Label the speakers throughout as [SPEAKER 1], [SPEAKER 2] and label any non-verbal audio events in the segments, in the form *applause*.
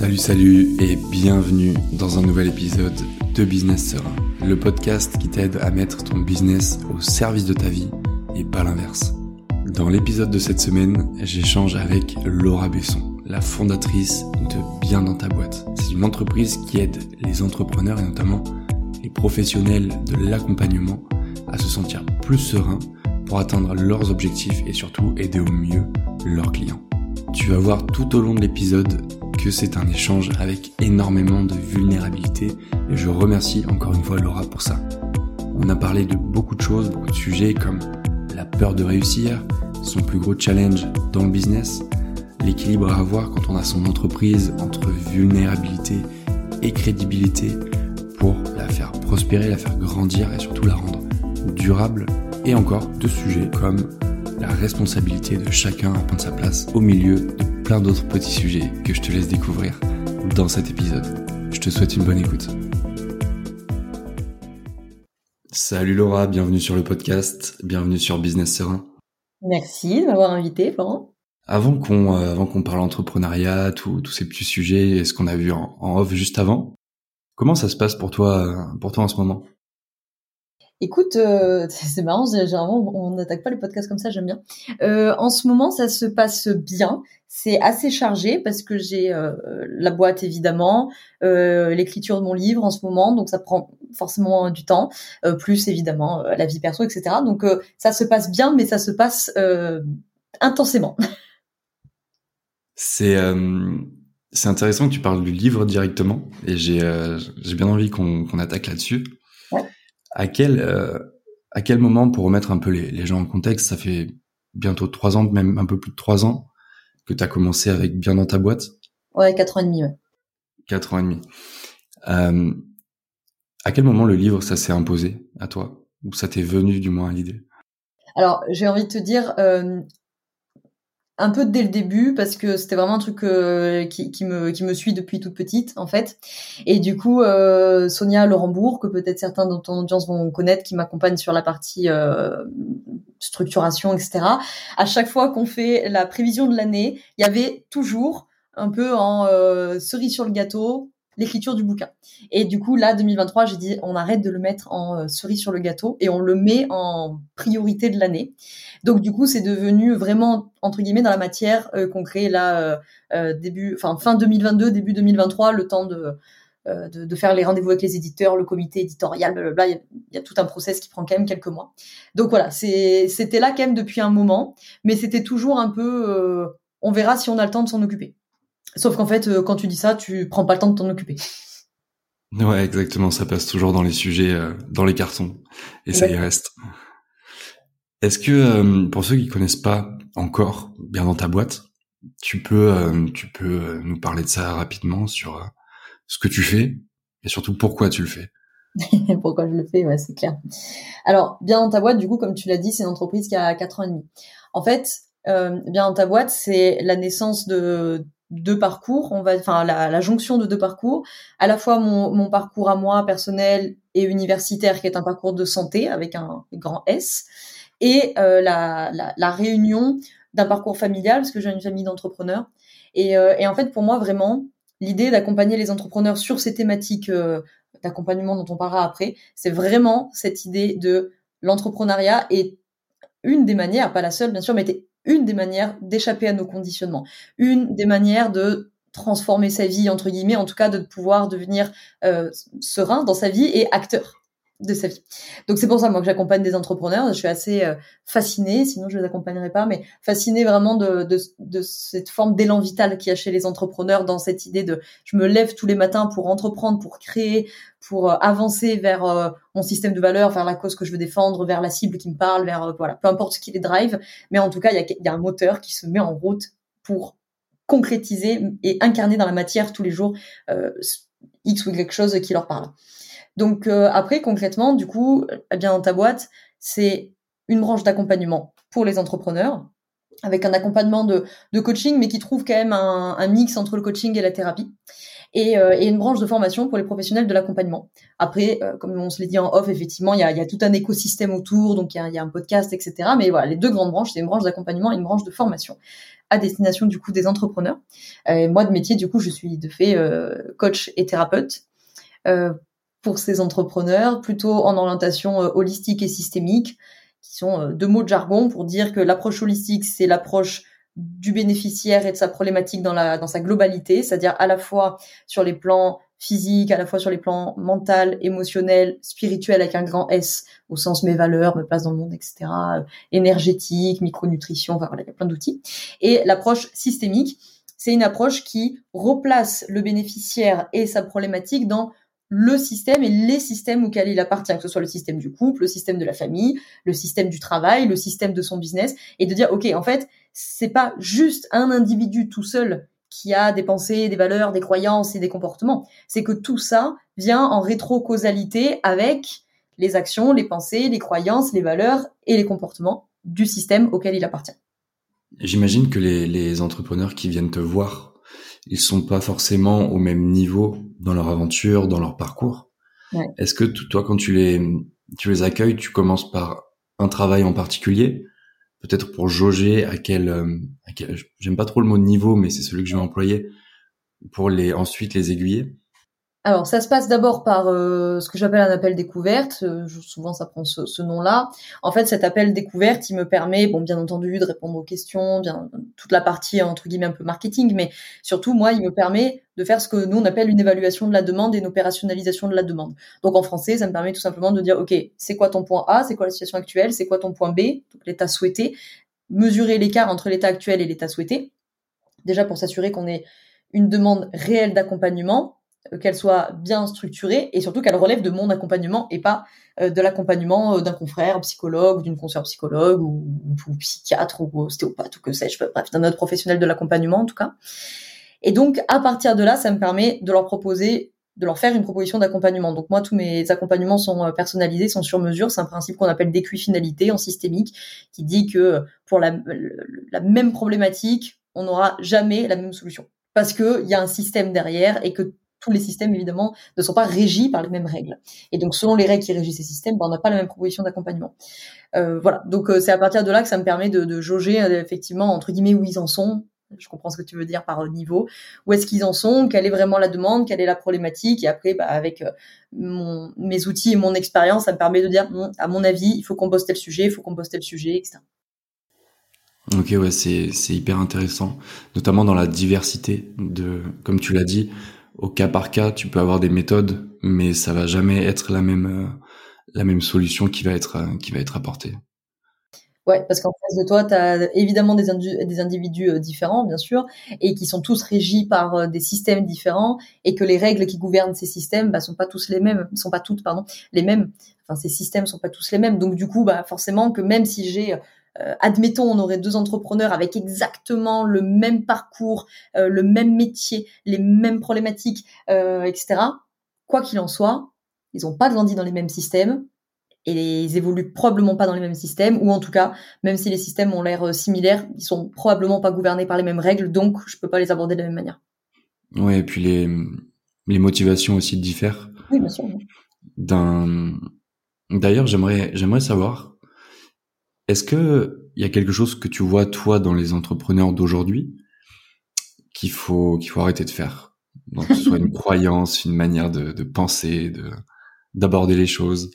[SPEAKER 1] Salut, salut et bienvenue dans un nouvel épisode de Business Serein, le podcast qui t'aide à mettre ton business au service de ta vie et pas l'inverse. Dans l'épisode de cette semaine, j'échange avec Laura Besson, la fondatrice de Bien dans ta boîte. C'est une entreprise qui aide les entrepreneurs et notamment les professionnels de l'accompagnement à se sentir plus sereins pour atteindre leurs objectifs et surtout aider au mieux leurs clients. Tu vas voir tout au long de l'épisode que c'est un échange avec énormément de vulnérabilité et je remercie encore une fois Laura pour ça. On a parlé de beaucoup de choses, beaucoup de sujets comme la peur de réussir, son plus gros challenge dans le business, l'équilibre à avoir quand on a son entreprise entre vulnérabilité et crédibilité pour la faire prospérer, la faire grandir et surtout la rendre durable et encore de sujets comme la responsabilité de chacun à prendre sa place au milieu de plein d'autres petits sujets que je te laisse découvrir dans cet épisode. Je te souhaite une bonne écoute. Salut Laura, bienvenue sur le podcast, bienvenue sur Business Serein.
[SPEAKER 2] Merci de m'avoir invité, Florent.
[SPEAKER 1] Avant qu'on euh, avant qu'on parle entrepreneuriat, tous ces petits sujets et ce qu'on a vu en, en, off juste avant, comment ça se passe pour toi euh, pour toi en ce moment?
[SPEAKER 2] Écoute, euh, *laughs* c'est marrant, généralement on n'attaque pas le podcast comme ça, j'aime bien. Euh, en ce moment, ça se passe bien. C'est assez chargé parce que j'ai euh, la boîte évidemment, euh, l'écriture de mon livre en ce moment, donc ça prend forcément du temps, euh, plus évidemment la vie perso, etc. Donc ça se passe bien, mais ça se passe intensément. *laughs*
[SPEAKER 1] C'est c'est intéressant que tu parles du livre directement et j'ai j'ai bien envie qu'on qu'on attaque là-dessus. À quel euh, à quel moment pour remettre un peu les, les, gens en contexte ça fait bientôt trois ans même un peu plus de trois ans que tu as commencé avec bien dans ta boîte?
[SPEAKER 2] Ouais quatre ans et demi ouais.
[SPEAKER 1] Quatre ans et demi. Euh, à quel moment le livre ça s'est imposé à toi? Ou ça t'est venu du moins à l'idée?
[SPEAKER 2] Alors j'ai envie de te dire euh, un peu dès le début parce que c'était vraiment un truc euh, qui, me, suit depuis toute petite en fait. Et du coup, euh, Sonia Laurent-Bourg, que peut-être certains dans ton audience vont connaître, qui m'accompagne sur la partie euh, structuration, etc. À chaque fois qu'on fait la prévision de l'année, il y avait toujours un peu en euh, cerise sur le gâteau, l'écriture du bouquin. Et du coup, là, 2023, j'ai dit, on arrête de le mettre en euh, cerise sur le gâteau et on le met en priorité de l'année. Donc, du coup, c'est devenu vraiment, entre guillemets, dans la matière euh, qu'on crée là, euh, début, fin 2022, début 2023, le temps de, faire les rendez-vous avec les éditeurs, le comité éditorial, blablabla. Il y a tout un process qui prend quand même quelques mois. Donc voilà, c'était là quand même depuis un moment, mais c'était toujours un peu, on verra si on a le temps de s'en occuper. Sauf qu'en fait, euh, quand tu dis ça, tu prends pas le temps de t'en occuper.
[SPEAKER 1] Ouais, exactement. Ça passe toujours dans les sujets, euh, dans les cartons, et ça y reste. Est-ce que euh, pour ceux qui connaissent pas encore bien dans ta boîte, tu peux, tu peux nous parler de ça rapidement sur ce que tu fais et surtout pourquoi tu le fais? *laughs*
[SPEAKER 2] pourquoi je le fais, ouais, c'est clair. Alors, bien dans ta boîte, du coup, comme tu l'as dit, c'est une entreprise qui a 4 ans et demi. En fait, bien dans ta boîte, c'est la naissance de deux parcours, on va, enfin la, la, jonction de deux parcours, à la fois mon, mon, parcours à moi personnel et universitaire qui est un parcours de santé avec un grand S, et euh, la, la, la, réunion d'un parcours familial parce que j'ai une famille d'entrepreneurs. Et, euh, et, en fait pour moi vraiment l'idée d'accompagner les entrepreneurs sur ces thématiques euh, d'accompagnement dont on parlera après, c'est vraiment cette idée de l'entrepreneuriat est une des manières, pas la seule bien sûr, mais une des manières d'échapper à nos conditionnements, une des manières de transformer sa vie entre guillemets, en tout cas de pouvoir devenir euh, serein dans sa vie et acteur de sa vie. Donc c'est pour ça moi que j'accompagne des entrepreneurs. Je suis assez euh, fascinée, sinon je les accompagnerais pas, mais fascinée vraiment de, de, de cette forme d'élan vital qu'il y a chez les entrepreneurs dans cette idée de je me lève tous les matins pour entreprendre, pour créer, pour euh, avancer vers euh, mon système de valeurs, vers la cause que je veux défendre, vers la cible qui me parle, vers voilà, peu importe ce qui les drive, mais en tout cas il y a, y a un moteur qui se met en route pour concrétiser et incarner dans la matière tous les jours X ou quelque chose qui leur parle. Donc euh, après, concrètement, du coup, eh bien dans ta boîte, c'est une branche d'accompagnement pour les entrepreneurs, avec un accompagnement de, coaching, mais qui trouve quand même un, mix entre le coaching et la thérapie. et, euh, et, une branche de formation pour les professionnels de l'accompagnement. Après, euh, comme on se l'est dit en off, effectivement, il y a, tout un écosystème autour, donc il y a, y a, un podcast, etc. Mais voilà, les deux grandes branches, c'est une branche d'accompagnement et une branche de formation à destination du coup des entrepreneurs. Euh, moi, de métier, du coup, je suis de fait coach et thérapeute pour ces entrepreneurs, plutôt en orientation holistique et systémique, qui sont deux mots de jargon pour dire que l'approche holistique, c'est l'approche du bénéficiaire et de sa problématique dans, la, dans sa globalité, c'est-à-dire à la fois sur les plans physiques, à la fois sur les plans mental, émotionnel, spirituel avec un grand S, au sens mes valeurs, me place dans le monde, etc., euh, énergétique, micronutrition, enfin voilà, il y a plein d'outils. Et l'approche systémique, c'est une approche qui replace le bénéficiaire et sa problématique dans le système et les systèmes auxquels il appartient, que ce soit le système du couple, le système de la famille, le système du travail, le système de son business, et de dire, OK, en fait, c'est pas juste un individu tout seul qui a des pensées, des valeurs, des croyances et des comportements. C'est que tout ça vient en rétro-causalité avec les actions, les pensées, les croyances, les valeurs et les comportements du système auquel il appartient.
[SPEAKER 1] J'imagine que les, les entrepreneurs qui viennent te voir ils sont pas forcément au même niveau dans leur aventure, dans leur parcours. Ouais. Est-ce que toi, quand tu les, tu les accueilles, tu commences par un travail en particulier, peut-être pour jauger à quel, euh, à quel j'aime pas trop le mot niveau, mais c'est celui que je vais employer, pour les ensuite les aiguiller.
[SPEAKER 2] Alors, ça se passe d'abord par euh, ce que j'appelle un appel découverte. Euh, souvent, ça prend ce, ce nom-là. En fait, cet appel découverte, il me permet, bon, bien entendu, de répondre aux questions, bien toute la partie entre guillemets un peu marketing, mais surtout, moi, il me permet de faire ce que nous on appelle une évaluation de la demande et une opérationnalisation de la demande. Donc, en français, ça me permet tout simplement de dire, ok, c'est quoi ton point A, c'est quoi la situation actuelle, c'est quoi ton point B, donc l'état souhaité, mesurer l'écart entre l'état actuel et l'état souhaité. Déjà pour s'assurer qu'on ait une demande réelle d'accompagnement qu'elle soit bien structurée et surtout qu'elle relève de mon accompagnement et pas euh, de l'accompagnement euh, d'un confrère psychologue, d'une consoeur psychologue ou, ou, psychiatre ou ostéopathe ou que sais-je, bref, d'un autre professionnel de l'accompagnement en tout cas. Et donc à partir de là, ça me permet de leur proposer de leur faire une proposition d'accompagnement. Donc moi, tous mes accompagnements sont personnalisés, sont sur mesure. C'est un principe qu'on appelle d'équifinalité en systémique, qui dit que pour la, la même problématique, on n'aura jamais la même solution parce qu'il y a un système derrière et que tous les systèmes, évidemment, ne sont pas régis par les mêmes règles. Et donc, selon les règles qui régissent ces systèmes, ben, on n'a pas la même proposition d'accompagnement. Euh, voilà. Donc, euh, c'est à partir de là que ça me permet de, de jauger, euh, effectivement, entre guillemets, où ils en sont. Je comprends ce que tu veux dire par niveau. Où est-ce qu'ils en sont? Quelle est vraiment la demande? Quelle est la problématique? Et après, bah, avec mon, mes outils et mon expérience, ça me permet de dire, à mon avis, il faut qu'on bosse tel sujet, il faut qu'on bosse tel sujet, etc.
[SPEAKER 1] Ok, ouais, c'est hyper intéressant, notamment dans la diversité de, comme tu l'as dit, au cas par cas, tu peux avoir des méthodes, mais ça va jamais être la même euh, la même solution qui va être euh, qui va être apportée.
[SPEAKER 2] Ouais, parce qu'en face de toi, tu as évidemment des, des individus euh, différents, bien sûr, et qui sont tous régis par des systèmes différents, et que les règles qui gouvernent ces systèmes bah, sont pas tous les mêmes, sont pas toutes, pardon, les mêmes. Enfin, ces systèmes sont pas tous les mêmes. Donc du coup, bah forcément que même si j'ai euh, admettons, on aurait deux entrepreneurs avec exactement le même parcours, euh, le même métier, les mêmes problématiques, euh, etc. Quoi qu'il en soit, ils n'ont pas grandi dans les mêmes systèmes et ils évoluent probablement pas dans les mêmes systèmes, ou en tout cas, même si les systèmes ont l'air similaires, ils sont probablement pas gouvernés par les mêmes règles, donc je peux pas les aborder de la même manière.
[SPEAKER 1] Ouais, et puis les, les motivations aussi diffèrent.
[SPEAKER 2] Oui, bien sûr.
[SPEAKER 1] D'un, d'ailleurs, j'aimerais, j'aimerais savoir, est-ce que il y a quelque chose que tu vois toi dans les entrepreneurs d'aujourd'hui qu'il faut qu'il faut arrêter de faire, donc que ce soit une *laughs* croyance, une manière de, de penser, de d'aborder les choses.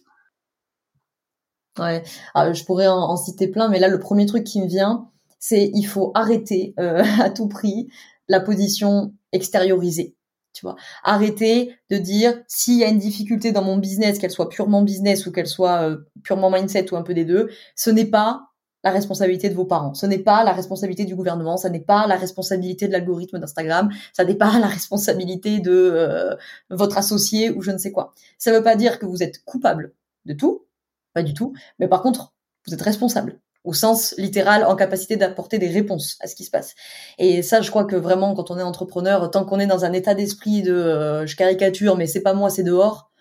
[SPEAKER 2] Ouais, ah, je pourrais en, citer plein, mais là le premier truc qui me vient, c'est il faut arrêter euh, *laughs* à tout prix la position extériorisée. Tu vois, arrêter de dire s'il y a une difficulté dans mon business, qu'elle soit purement business ou qu'elle soit euh, purement mindset ou un peu des deux, ce n'est pas la responsabilité de vos parents. Ce n'est pas la responsabilité du gouvernement, ça n'est pas la responsabilité de l'algorithme d'Instagram, ça n'est pas *laughs* la responsabilité de euh, votre associé ou je ne sais quoi. Ça ne veut pas dire que vous êtes coupable de tout, pas du tout, mais par contre, vous êtes responsable au sens littéral en capacité d'apporter des réponses à ce qui se passe. Et ça, je crois que vraiment, quand on est entrepreneur, tant qu'on est dans un état d'esprit de euh, je caricature, mais c'est pas moi, c'est dehors,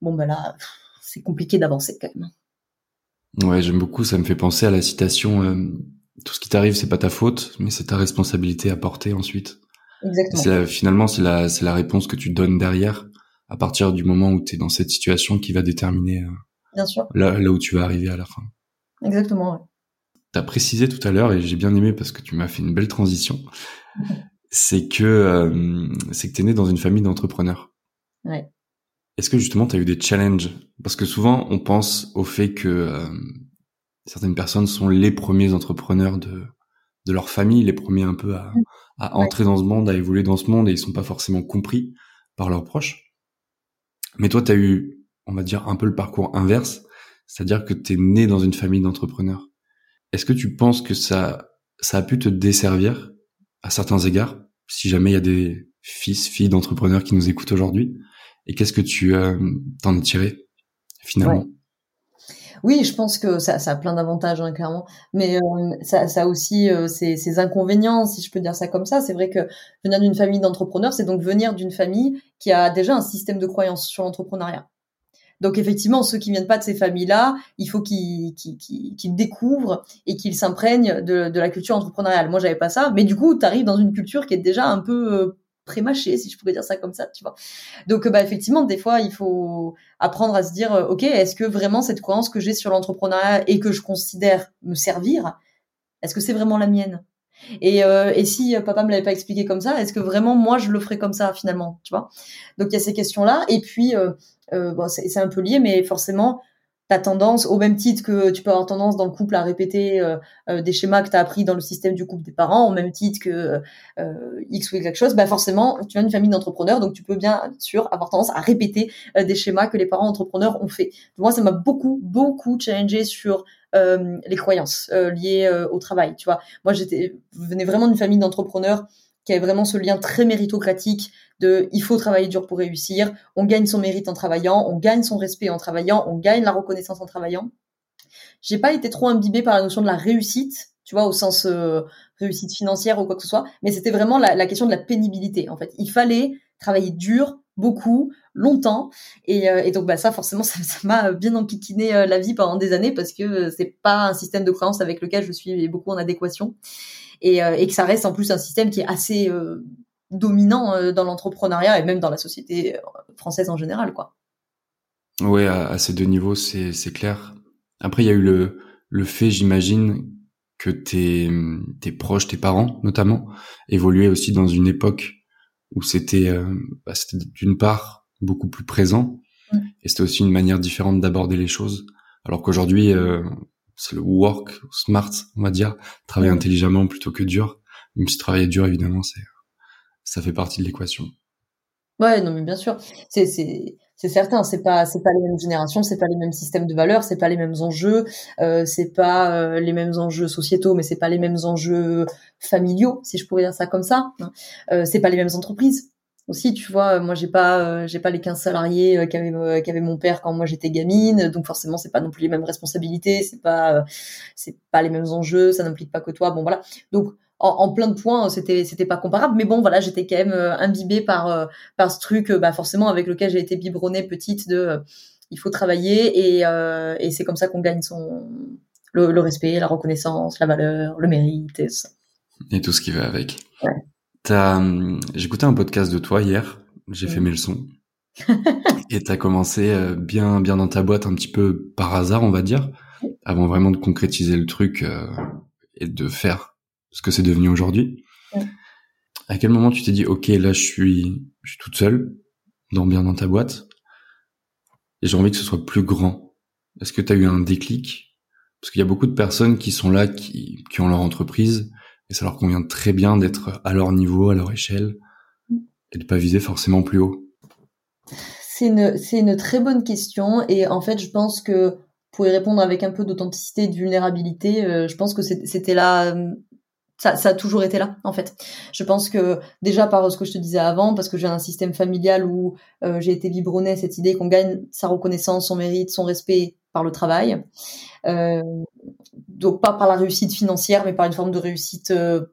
[SPEAKER 2] bon ben là, c'est compliqué d'avancer quand même.
[SPEAKER 1] Ouais, j'aime beaucoup. Ça me fait penser à la citation euh, "Tout ce qui t'arrive, c'est pas ta faute, mais c'est ta responsabilité à porter ensuite."
[SPEAKER 2] Exactement.
[SPEAKER 1] finalement, c'est la, c'est la réponse que tu donnes derrière à partir du moment où tu es dans cette situation qui va déterminer
[SPEAKER 2] Bien sûr.
[SPEAKER 1] Là, là où tu vas arriver à la fin.
[SPEAKER 2] Exactement. Ouais.
[SPEAKER 1] Tu as précisé tout à l'heure, et j'ai bien aimé parce que tu m'as fait une belle transition, *laughs* c'est que euh, c'est que tu es né dans une famille d'entrepreneurs.
[SPEAKER 2] Ouais.
[SPEAKER 1] Est-ce que justement tu as eu des challenges? Parce que souvent on pense au fait que euh, certaines personnes sont les premiers entrepreneurs de, de leur famille, les premiers un peu à, à entrer dans ce monde, à évoluer dans ce monde, et ils sont pas forcément compris par leurs proches. Mais toi, tu as eu on va dire, un peu le parcours inverse, c'est-à-dire que tu es né dans une famille d'entrepreneurs. Est-ce que tu penses que ça, ça a pu te desservir à certains égards, si jamais il y a des fils, filles d'entrepreneurs qui nous écoutent aujourd'hui Et qu'est-ce que tu euh, t'en as tiré finalement?
[SPEAKER 2] Oui, je pense que ça, ça a plein d'avantages, hein, clairement. Mais euh, ça, ça a aussi euh, ses, ses, inconvénients, si je peux dire ça comme ça. C'est vrai que venir d'une famille d'entrepreneurs, c'est donc venir d'une famille qui a déjà un système de croyance sur l'entrepreneuriat. Donc effectivement, ceux qui viennent pas de ces familles-là, il faut qu'ils découvrent et qu'ils s'imprègnent de, de, la culture entrepreneuriale. Moi, j'avais pas ça, mais du coup, tu arrives dans une culture qui est déjà un peu euh, prémâchée, si je pourrais dire ça comme ça, tu vois. Donc bah effectivement, des fois, il faut apprendre à se dire, euh, ok, est-ce que vraiment cette croyance que j'ai sur l'entrepreneuriat et que je considère me servir, est-ce que c'est vraiment la mienne? Et, euh, et si papa me l'avait pas expliqué comme ça, est-ce que vraiment moi je le ferais comme ça finalement, tu vois? Donc il y a ces questions-là. Et puis euh, euh, bon, c'est un peu lié, mais forcément, tu as tendance, au même titre que tu peux avoir tendance dans le couple à répéter euh, euh, des schémas que tu as appris dans le système du couple des parents, au même titre que X ou quelque chose, bah forcément, tu viens d'une famille d'entrepreneurs, donc tu peux bien sûr avoir tendance à répéter des schémas que les parents entrepreneurs ont fait. Moi, ça m'a beaucoup, beaucoup challengé sur les croyances liées au travail. Tu vois, moi, j'étais venais vraiment d'une famille d'entrepreneurs qui vraiment ce lien très méritocratique de il faut travailler dur pour réussir, on gagne son mérite en travaillant, on gagne son respect en travaillant, on gagne la reconnaissance en travaillant. J'ai pas été trop imbibée par la notion de la réussite, tu vois, au sens euh, réussite financière ou quoi que ce soit, mais c'était vraiment la, question de la pénibilité. En fait, il fallait travailler dur, beaucoup, longtemps, et, euh, donc bah ça forcément *laughs* ça m'a bien enquiquiné euh, la vie pendant des années parce que c'est pas un système de croyance avec lequel je suis beaucoup en adéquation et, et que ça reste en plus un système qui est assez dominant euh, dans l'entrepreneuriat et même dans la société euh, française en général, quoi.
[SPEAKER 1] Ouais, à, ces deux niveaux, c'est c'est clair. Après, il y a eu le le fait, j'imagine, que tes tes proches, tes parents notamment, évoluaient aussi dans une époque où c'était euh, bah, c'était d'une part beaucoup plus présent et c'était aussi une manière différente d'aborder les choses. Alors qu'aujourd'hui, c'est le work smart, on va dire, travailler intelligemment plutôt que dur. Même si travailler dur, évidemment, c'est ça fait partie de l'équation.
[SPEAKER 2] Ouais, non, mais bien sûr, c'est c'est c'est certain, c'est pas c'est pas les mêmes générations, c'est pas les mêmes systèmes de valeurs, c'est pas les mêmes enjeux, euh, c'est pas euh, les mêmes enjeux sociétaux, mais c'est pas les mêmes enjeux familiaux, si je pourrais dire ça comme ça. Hein. Euh, c'est pas les mêmes entreprises aussi, tu vois. Moi, j'ai pas euh, j'ai pas les 15 salariés euh, qu'avait qu'avait mon père quand moi j'étais gamine, donc forcément c'est pas non plus les mêmes responsabilités, c'est pas c'est pas les mêmes enjeux, ça n'implique pas que toi. Bon voilà, donc en, plein de points, c'était c'était pas comparable. Mais bon, voilà, j'étais quand même euh, imbibée par euh, par ce truc, euh, bah forcément avec lequel j'ai été biberonnée petite de il faut travailler et, et c'est comme ça qu'on gagne son le, le, respect, la reconnaissance, la valeur, le mérite et tout ça.
[SPEAKER 1] Et tout ce qui va avec. Ouais. J'ai écouté un podcast de toi hier. J'ai fait mes leçons. *laughs* et t'as commencé bien bien dans ta boîte un petit peu par hasard, on va dire, avant vraiment de concrétiser le truc et de faire ce que c'est devenu aujourd'hui. À quel moment tu t'es dit, ok, là je suis, je suis toute seule, dans bien dans ta boîte, et j'ai envie que ce soit plus grand? Est-ce que tu as eu un déclic? Parce qu'il y a beaucoup de personnes qui sont là, qui, qui ont leur entreprise, et ça leur convient très bien d'être à leur niveau, à leur échelle, et de pas viser forcément plus haut.
[SPEAKER 2] C'est une, une très bonne question, et en fait, je pense que pour y répondre avec un peu d'authenticité et de vulnérabilité, euh, je pense que c'était là ça, ça, a toujours été là, en fait. Je pense que déjà par ce que je te disais avant, parce que j'ai un système familial où euh, j'ai été biberonné cette idée qu'on gagne sa reconnaissance, son mérite, son respect par le travail. Euh, donc pas par la réussite financière, mais par une forme de réussite, euh,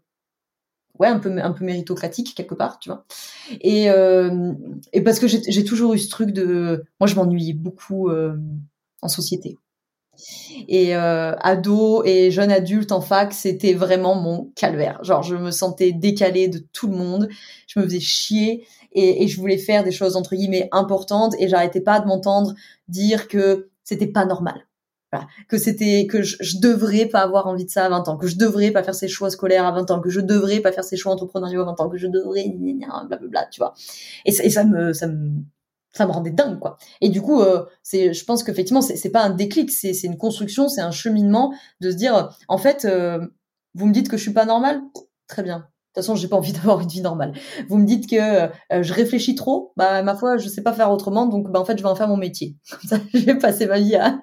[SPEAKER 2] ouais, un peu un peu méritocratique quelque part, tu vois. Et euh, et parce que j'ai toujours eu ce truc de, moi je m'ennuie beaucoup euh, en société. Et euh, ado et jeune adulte en fac, c'était vraiment mon calvaire. Genre, je me sentais décalée de tout le monde. Je me faisais chier et, et je voulais faire des choses entre guillemets importantes et j'arrêtais pas de m'entendre dire que c'était pas normal. Voilà. Que c'était que je, je, devrais pas avoir envie de ça à 20 ans, que je devrais pas faire ces choix scolaires à 20 ans, que je devrais pas faire ces choix entrepreneuriaux à 20 ans, que je devrais blablabla, tu vois. Et, et ça me ça me ça me rendait dingue quoi. Et du coup, euh, c'est, je pense qu'effectivement, c'est, c'est pas un déclic, c'est, c'est une construction, c'est un cheminement de se dire, en fait, euh, vous me dites que je suis pas normale, très bien. De toute façon, j'ai pas envie *laughs* d'avoir une vie normale. Vous me dites que euh, je réfléchis trop, bah ma foi, je sais pas faire autrement, donc bah en fait, je vais en faire mon métier. *laughs* Comme ça, je vais passer ma vie à,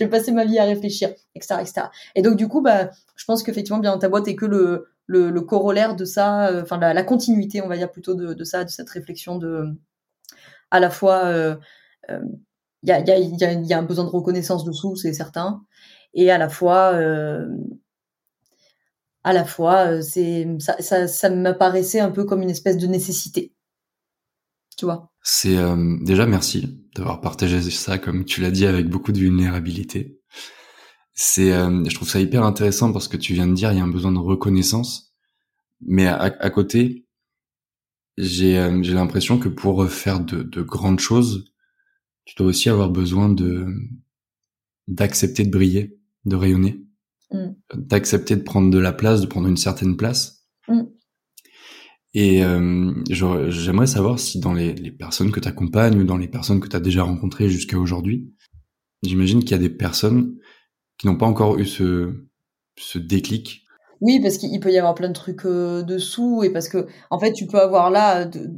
[SPEAKER 2] *laughs* ma vie à réfléchir, etc., etc. Et donc du coup, bah, je pense qu'effectivement, bien ta boîte est que le, le, corollaire de ça, enfin la, continuité, on va dire plutôt de, ça, de cette réflexion de à la fois, il y, a, y, a, y, a, un besoin de reconnaissance dessous, c'est certain, et à la fois, euh, à la fois, c'est ça, ça, ça m'apparaissait un peu comme une espèce de nécessité, tu vois?
[SPEAKER 1] C'est euh, déjà merci d'avoir partagé ça, comme tu l'as dit, avec beaucoup de vulnérabilité. C'est, euh, je trouve ça hyper intéressant parce que tu viens de dire il y a un besoin de reconnaissance, mais à, à côté, j'ai euh, j'ai l'impression que pour faire de, de, grandes choses, tu dois aussi avoir besoin de d'accepter de briller, de rayonner, mm. d'accepter de prendre de la place, de prendre une certaine place. Mm. Et euh, j'aimerais savoir si dans les, les personnes que tu accompagnes ou dans les personnes que tu as déjà rencontrées jusqu'à aujourd'hui, j'imagine qu'il y a des personnes qui n'ont pas encore eu ce, ce déclic
[SPEAKER 2] oui, parce qu'il peut y avoir plein de trucs euh, dessous et parce que en fait, tu peux avoir là de,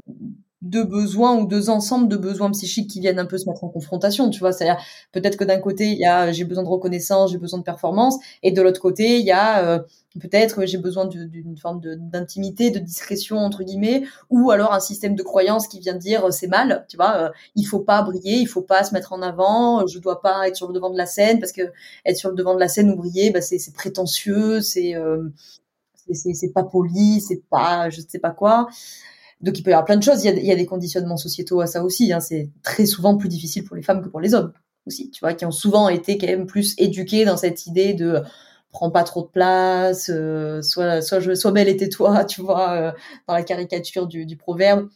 [SPEAKER 2] deux besoins ou deux ensembles de besoins psychiques qui viennent un peu se mettre en confrontation, tu vois. C'est-à-dire peut-être que d'un côté il y a j'ai besoin de reconnaissance, j'ai besoin de performance, et de l'autre côté il y a euh, peut-être j'ai besoin d'une forme d'intimité, de, discrétion entre guillemets, ou alors un système de croyance qui vient dire euh, c'est mal, tu vois. Euh, il faut pas briller, il faut pas se mettre en avant, je dois pas être sur le devant de la scène parce que être sur le devant de la scène ou briller, bah, c'est prétentieux, c'est c'est pas poli, c'est pas je sais pas quoi. Donc il peut y avoir plein de choses. Il y a, des conditionnements sociétaux à ça aussi. Hein. C'est très souvent plus difficile pour les femmes que pour les hommes aussi. Tu vois, qui ont souvent été quand même plus éduqués dans cette idée de prends pas trop de place, euh, soit soit sois belle et tais-toi, *laughs* tu vois, euh, dans la caricature du, du, proverbe.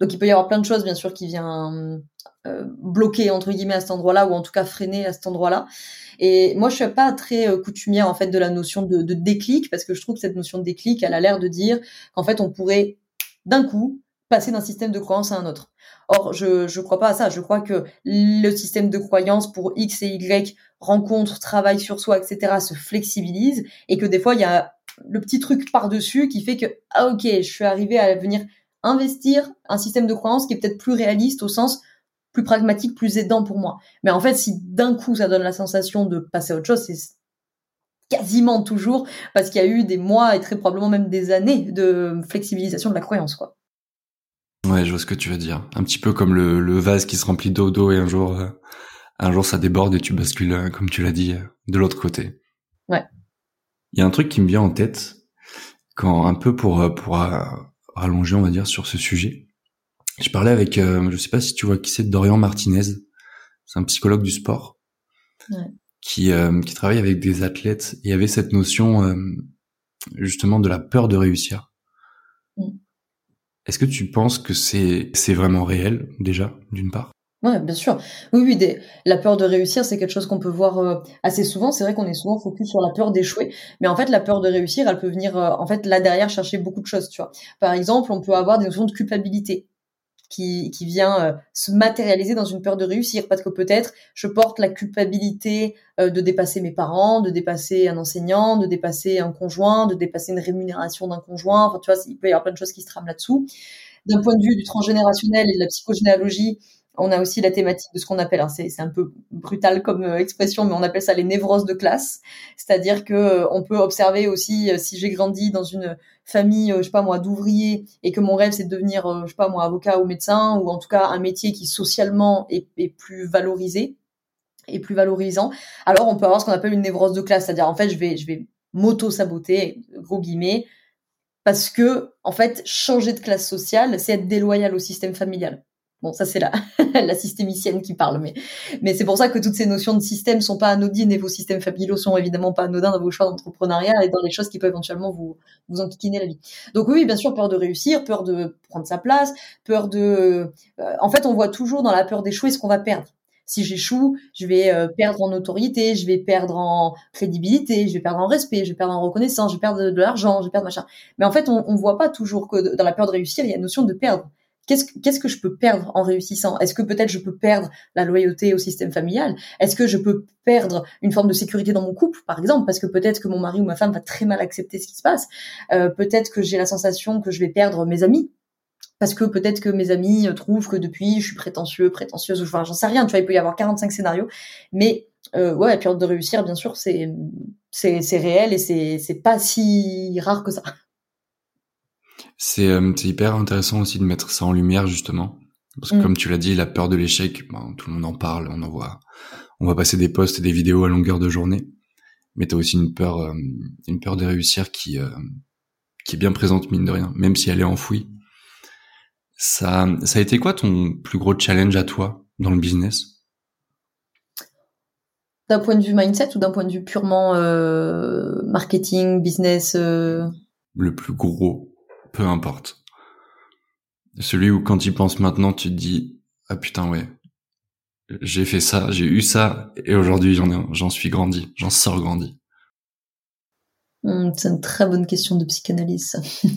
[SPEAKER 2] Donc il peut y avoir plein de choses bien sûr qui viennent euh, bloquer entre guillemets à cet endroit-là ou en tout cas freiner à cet endroit-là. Et moi je suis pas très euh, coutumière en fait de la notion de, de déclic parce que je trouve que cette notion de déclic elle a l'air de dire qu'en fait on pourrait d'un coup passer d'un système de croyance à un autre. Or, je ne crois pas à ça. Je crois que le système de croyance pour X et Y rencontre, travaille sur soi, etc., se flexibilise et que des fois, il y a le petit truc par-dessus qui fait que, ah ok, je suis arrivé à venir investir un système de croyance qui est peut-être plus réaliste au sens plus pragmatique, plus aidant pour moi. Mais en fait, si d'un coup, ça donne la sensation de passer à autre chose, c'est quasiment toujours parce qu'il y a eu des mois et très probablement même des années de flexibilisation de la croyance, quoi.
[SPEAKER 1] Ouais, je vois ce que tu veux dire. Un petit peu comme le, le vase qui se remplit d'eau d'eau et un jour, euh, un jour ça déborde et tu bascules, euh, comme tu l'as dit, euh, de l'autre côté.
[SPEAKER 2] Ouais.
[SPEAKER 1] Il y a un truc qui me vient en tête quand un peu pour pour rallonger, on va dire, sur ce sujet. Je parlais avec, je sais pas si tu vois qui c'est, Dorian Martinez. C'est un psychologue du sport. Ouais qui, euh, qui travaille avec des athlètes. Il y avait cette notion euh, justement de la peur de réussir. Mm. Est-ce que tu penses que c'est c'est vraiment réel déjà d'une part?
[SPEAKER 2] Ouais, bien sûr. Oui, oui, des... la peur de réussir, c'est quelque chose qu'on peut voir euh, assez souvent. C'est vrai qu'on est souvent focus sur la peur d'échouer, mais en fait, la peur de réussir, elle peut venir, en fait, là derrière chercher beaucoup de choses. Tu vois. Par exemple, on peut avoir des notions de culpabilité qui, qui vient euh, se matérialiser dans une peur de réussir parce que peut-être je porte la culpabilité euh, de dépasser mes parents, de dépasser un enseignant, de dépasser un conjoint, de dépasser une rémunération d'un conjoint. Enfin, tu vois, il peut y avoir plein de choses qui se trament là-dessous. D'un point de vue du transgénérationnel et de la psychogénéalogie, on a aussi la thématique de ce qu'on appelle, hein, c'est un peu brutal comme euh, expression, mais on appelle ça les névroses de classe. C'est-à-dire que euh, on peut observer aussi, euh, si j'ai grandi dans une famille, je sais pas moi, d'ouvriers, et que mon rêve c'est de devenir, je sais pas moi, avocat ou médecin, ou en tout cas un métier qui socialement est, plus valorisé et plus valorisant, alors on peut avoir ce qu'on appelle une névrose de classe, c'est-à-dire en fait je vais, je vais m'auto-saboter, gros guillemets, parce que en fait changer de classe sociale, c'est être déloyal au système familial Bon, ça c'est la, *laughs* la systémicienne qui parle, mais, mais c'est pour ça que toutes ces notions de système sont pas anodines et vos systèmes familiaux sont évidemment pas anodins dans vos choix d'entrepreneuriat et dans les choses qui peuvent éventuellement vous, vous enquiquiner la vie. Donc oui, bien sûr, peur de réussir, peur de prendre sa place, peur de... Euh, en fait, on voit toujours dans la peur d'échouer ce qu'on va perdre. Si j'échoue, je vais euh, perdre en autorité, je vais perdre en crédibilité, je vais perdre en respect, je vais perdre en reconnaissance, je vais perdre de, l'argent, je vais perdre machin. Mais en fait, on, on voit pas toujours que dans la peur de réussir, il y a une notion de perdre qu'est-ce que je peux perdre en réussissant? Est-ce que peut-être je peux perdre la loyauté au système familial? Est-ce que je peux perdre une forme de sécurité dans mon couple, par exemple, parce que peut-être que mon mari ou ma femme va très mal accepter ce qui se passe. Euh, Peut-être que j'ai la sensation que je vais perdre mes amis. Parce que peut-être que mes amis trouvent que depuis je suis prétentieux, prétentieuse, enfin j'en sais rien, tu vois, il peut y avoir 45 scénarios, mais euh, ouais, la période de réussir, bien sûr, c'est c'est réel et c'est c'est pas si rare que ça.
[SPEAKER 1] Euh, c'est hyper intéressant aussi de mettre ça en lumière justement. Parce que mm. comme tu l'as dit, la peur de l'échec, ben, tout le monde en parle, on en voit, on va passer des posts et des vidéos à longueur de journée. Mais t'as aussi une peur, euh, une peur de réussir qui, euh, qui est bien présente mine de rien, même si elle est enfouie. Ça, ça a été quoi ton plus gros challenge à toi dans le business?
[SPEAKER 2] D'un point de vue mindset ou d'un point de vue purement marketing, business
[SPEAKER 1] Le plus gros peu importe. Celui où quand tu penses maintenant, tu te dis ah putain ouais, j'ai fait ça, j'ai eu ça et aujourd'hui j'en suis grandi, j'en sors grandi.
[SPEAKER 2] Hmm, c'est une très bonne question de psychanalyse. *laughs*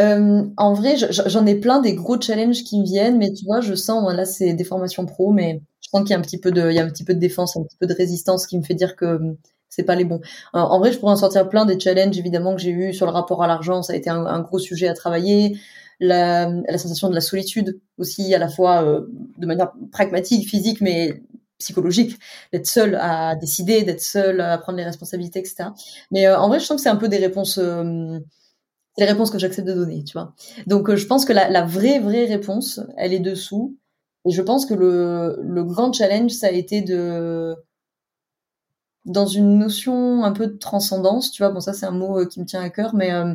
[SPEAKER 2] Euh, en vrai, j'en ai plein des gros challenges qui me viennent, mais tu vois, je sens là c'est des formations pro, mais je sens qu'il y a un petit peu de défense, un petit peu de résistance qui me fait dire que c'est pas les bons. en vrai, je pourrais en sortir plein des challenges évidemment que j'ai eu sur le rapport à l'argent, ça a été un, gros sujet à travailler. La, la, sensation de la solitude aussi, à la fois euh, de manière pragmatique, physique, mais psychologique, d'être seul à décider, d'être seul à prendre les responsabilités, etc. Mais euh, en vrai, je sens que c'est un peu des réponses, euh, les réponses que j'accepte de donner, tu vois. Donc, je pense que la, la, vraie, vraie réponse, elle est dessous. Et je pense que le, le grand challenge, ça a été de dans une notion un peu de transcendance, tu vois. Bon, ça, c'est un mot euh, qui me tient à cœur, mais euh,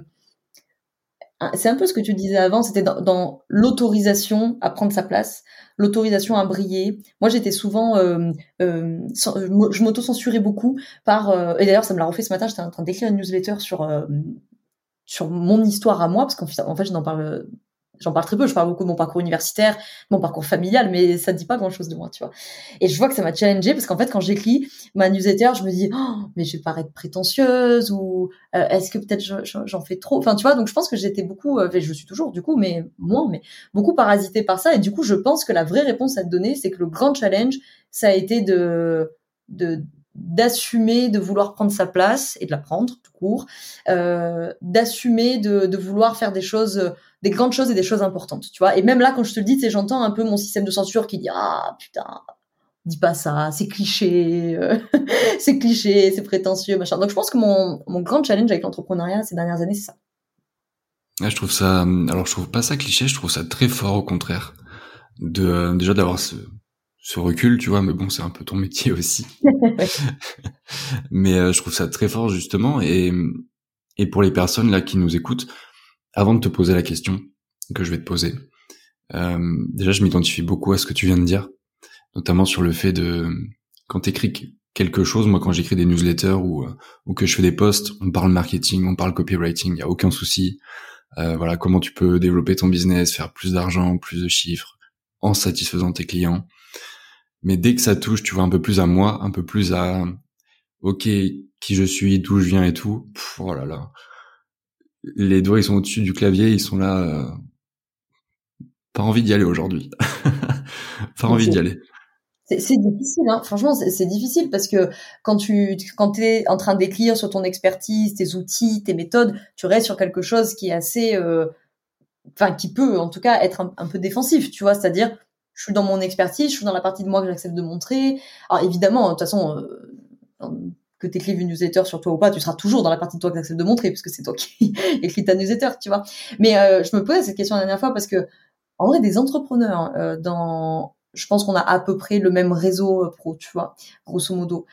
[SPEAKER 2] c'est un peu ce que tu disais avant, c'était dans, l'autorisation à prendre sa place, l'autorisation à briller. Moi, j'étais souvent, euh, euh je m'auto-censurais beaucoup par, et d'ailleurs, ça me l'a refait ce matin, j'étais en train d'écrire une newsletter sur sur mon histoire à moi, parce qu'en fait, fait, je n'en parle j'en parle très peu, je parle beaucoup de mon parcours universitaire, mon parcours familial, mais ça ne dit pas grand chose de moi, tu vois. Et je vois que ça m'a challengé parce qu'en fait, quand j'écris ma newsletter, je me dis, oh, mais je vais paraître prétentieuse ou euh, est-ce que peut-être j'en fais trop? Enfin, tu vois, donc je pense que j'étais beaucoup, euh, je suis toujours du coup, mais moins, mais beaucoup parasité par ça. Et du coup, je pense que la vraie réponse à te donner, c'est que le grand challenge, ça a été de, de d'assumer de vouloir prendre sa place et de la prendre tout court, euh, d'assumer de, de, vouloir faire des choses, des grandes choses et des choses importantes, tu vois. Et même là, quand je te le dis, j'entends un peu mon système de censure qui dit ah putain, dis pas ça, c'est cliché, euh, *laughs* c'est cliché, c'est prétentieux, machin. Donc je pense que mon, mon grand challenge avec l'entrepreneuriat ces dernières années, c'est ça.
[SPEAKER 1] je trouve ça, alors je trouve pas ça cliché, je trouve ça très fort au contraire, de euh, déjà d'avoir ce ce recul, tu vois, mais bon, c'est un peu ton métier aussi. *laughs* mais euh, je trouve ça très fort justement, et et pour les personnes là qui nous écoutent, avant de te poser la question que je vais te poser, euh, déjà je m'identifie beaucoup à ce que tu viens de dire, notamment sur le fait de quand t'écris quelque chose, moi quand j'écris des newsletters ou ou que je fais des posts, on parle marketing, on parle copywriting, il y a aucun souci. Euh, voilà, comment tu peux développer ton business, faire plus d'argent, plus de chiffres, en satisfaisant tes clients. Mais dès que ça touche, tu vois, un peu plus à moi, un peu plus à, ok, qui je suis, d'où je viens et tout, oh là là. Les doigts, ils sont au-dessus du clavier, ils sont là, euh, pas envie d'y aller aujourd'hui. *laughs* pas envie d'y aller.
[SPEAKER 2] C'est difficile, hein. franchement, c'est difficile parce que quand tu quand es en train d'écrire sur ton expertise, tes outils, tes méthodes, tu restes sur quelque chose qui est assez, euh, enfin, qui peut en tout cas être un peu défensif, tu vois, c'est-à-dire je suis dans mon expertise, je suis dans la partie de moi que j'accepte de montrer. Alors évidemment, de toute façon, euh, que tu écrives une newsletter sur toi ou pas, tu seras toujours dans la partie de toi que tu acceptes de montrer, puisque c'est toi qui *laughs* écris ta newsletter, tu vois. Mais euh, je me posais cette question la dernière fois parce que, en vrai, des entrepreneurs, euh, dans, je pense qu'on a à peu près le même réseau pro, tu vois, grosso modo,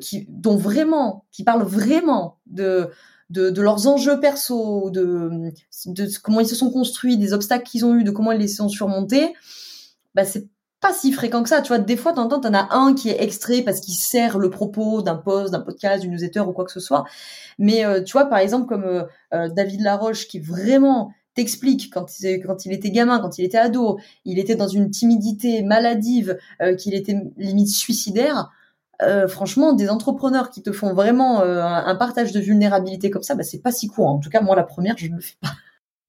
[SPEAKER 2] qui, dont vraiment, qui parlent vraiment de de, leurs enjeux perso, de, de comment ils se sont construits, des obstacles qu'ils ont eu, de comment ils les ont surmontés, bah c'est pas si fréquent que ça. Tu vois, des fois, t'entends, t'en as un qui est extrait parce qu'il sert le propos d'un post, d'un podcast, d'une newsletter ou quoi que ce soit. Mais euh, tu vois, par exemple, comme euh, euh, David Laroche, qui vraiment t'explique quand, quand il était gamin, quand il était ado, il était dans une timidité maladive, qu'il était limite suicidaire. franchement, des entrepreneurs qui te font vraiment un partage de vulnérabilité comme ça, bah, c'est pas si courant. En tout cas, moi, la première, je ne le fais pas.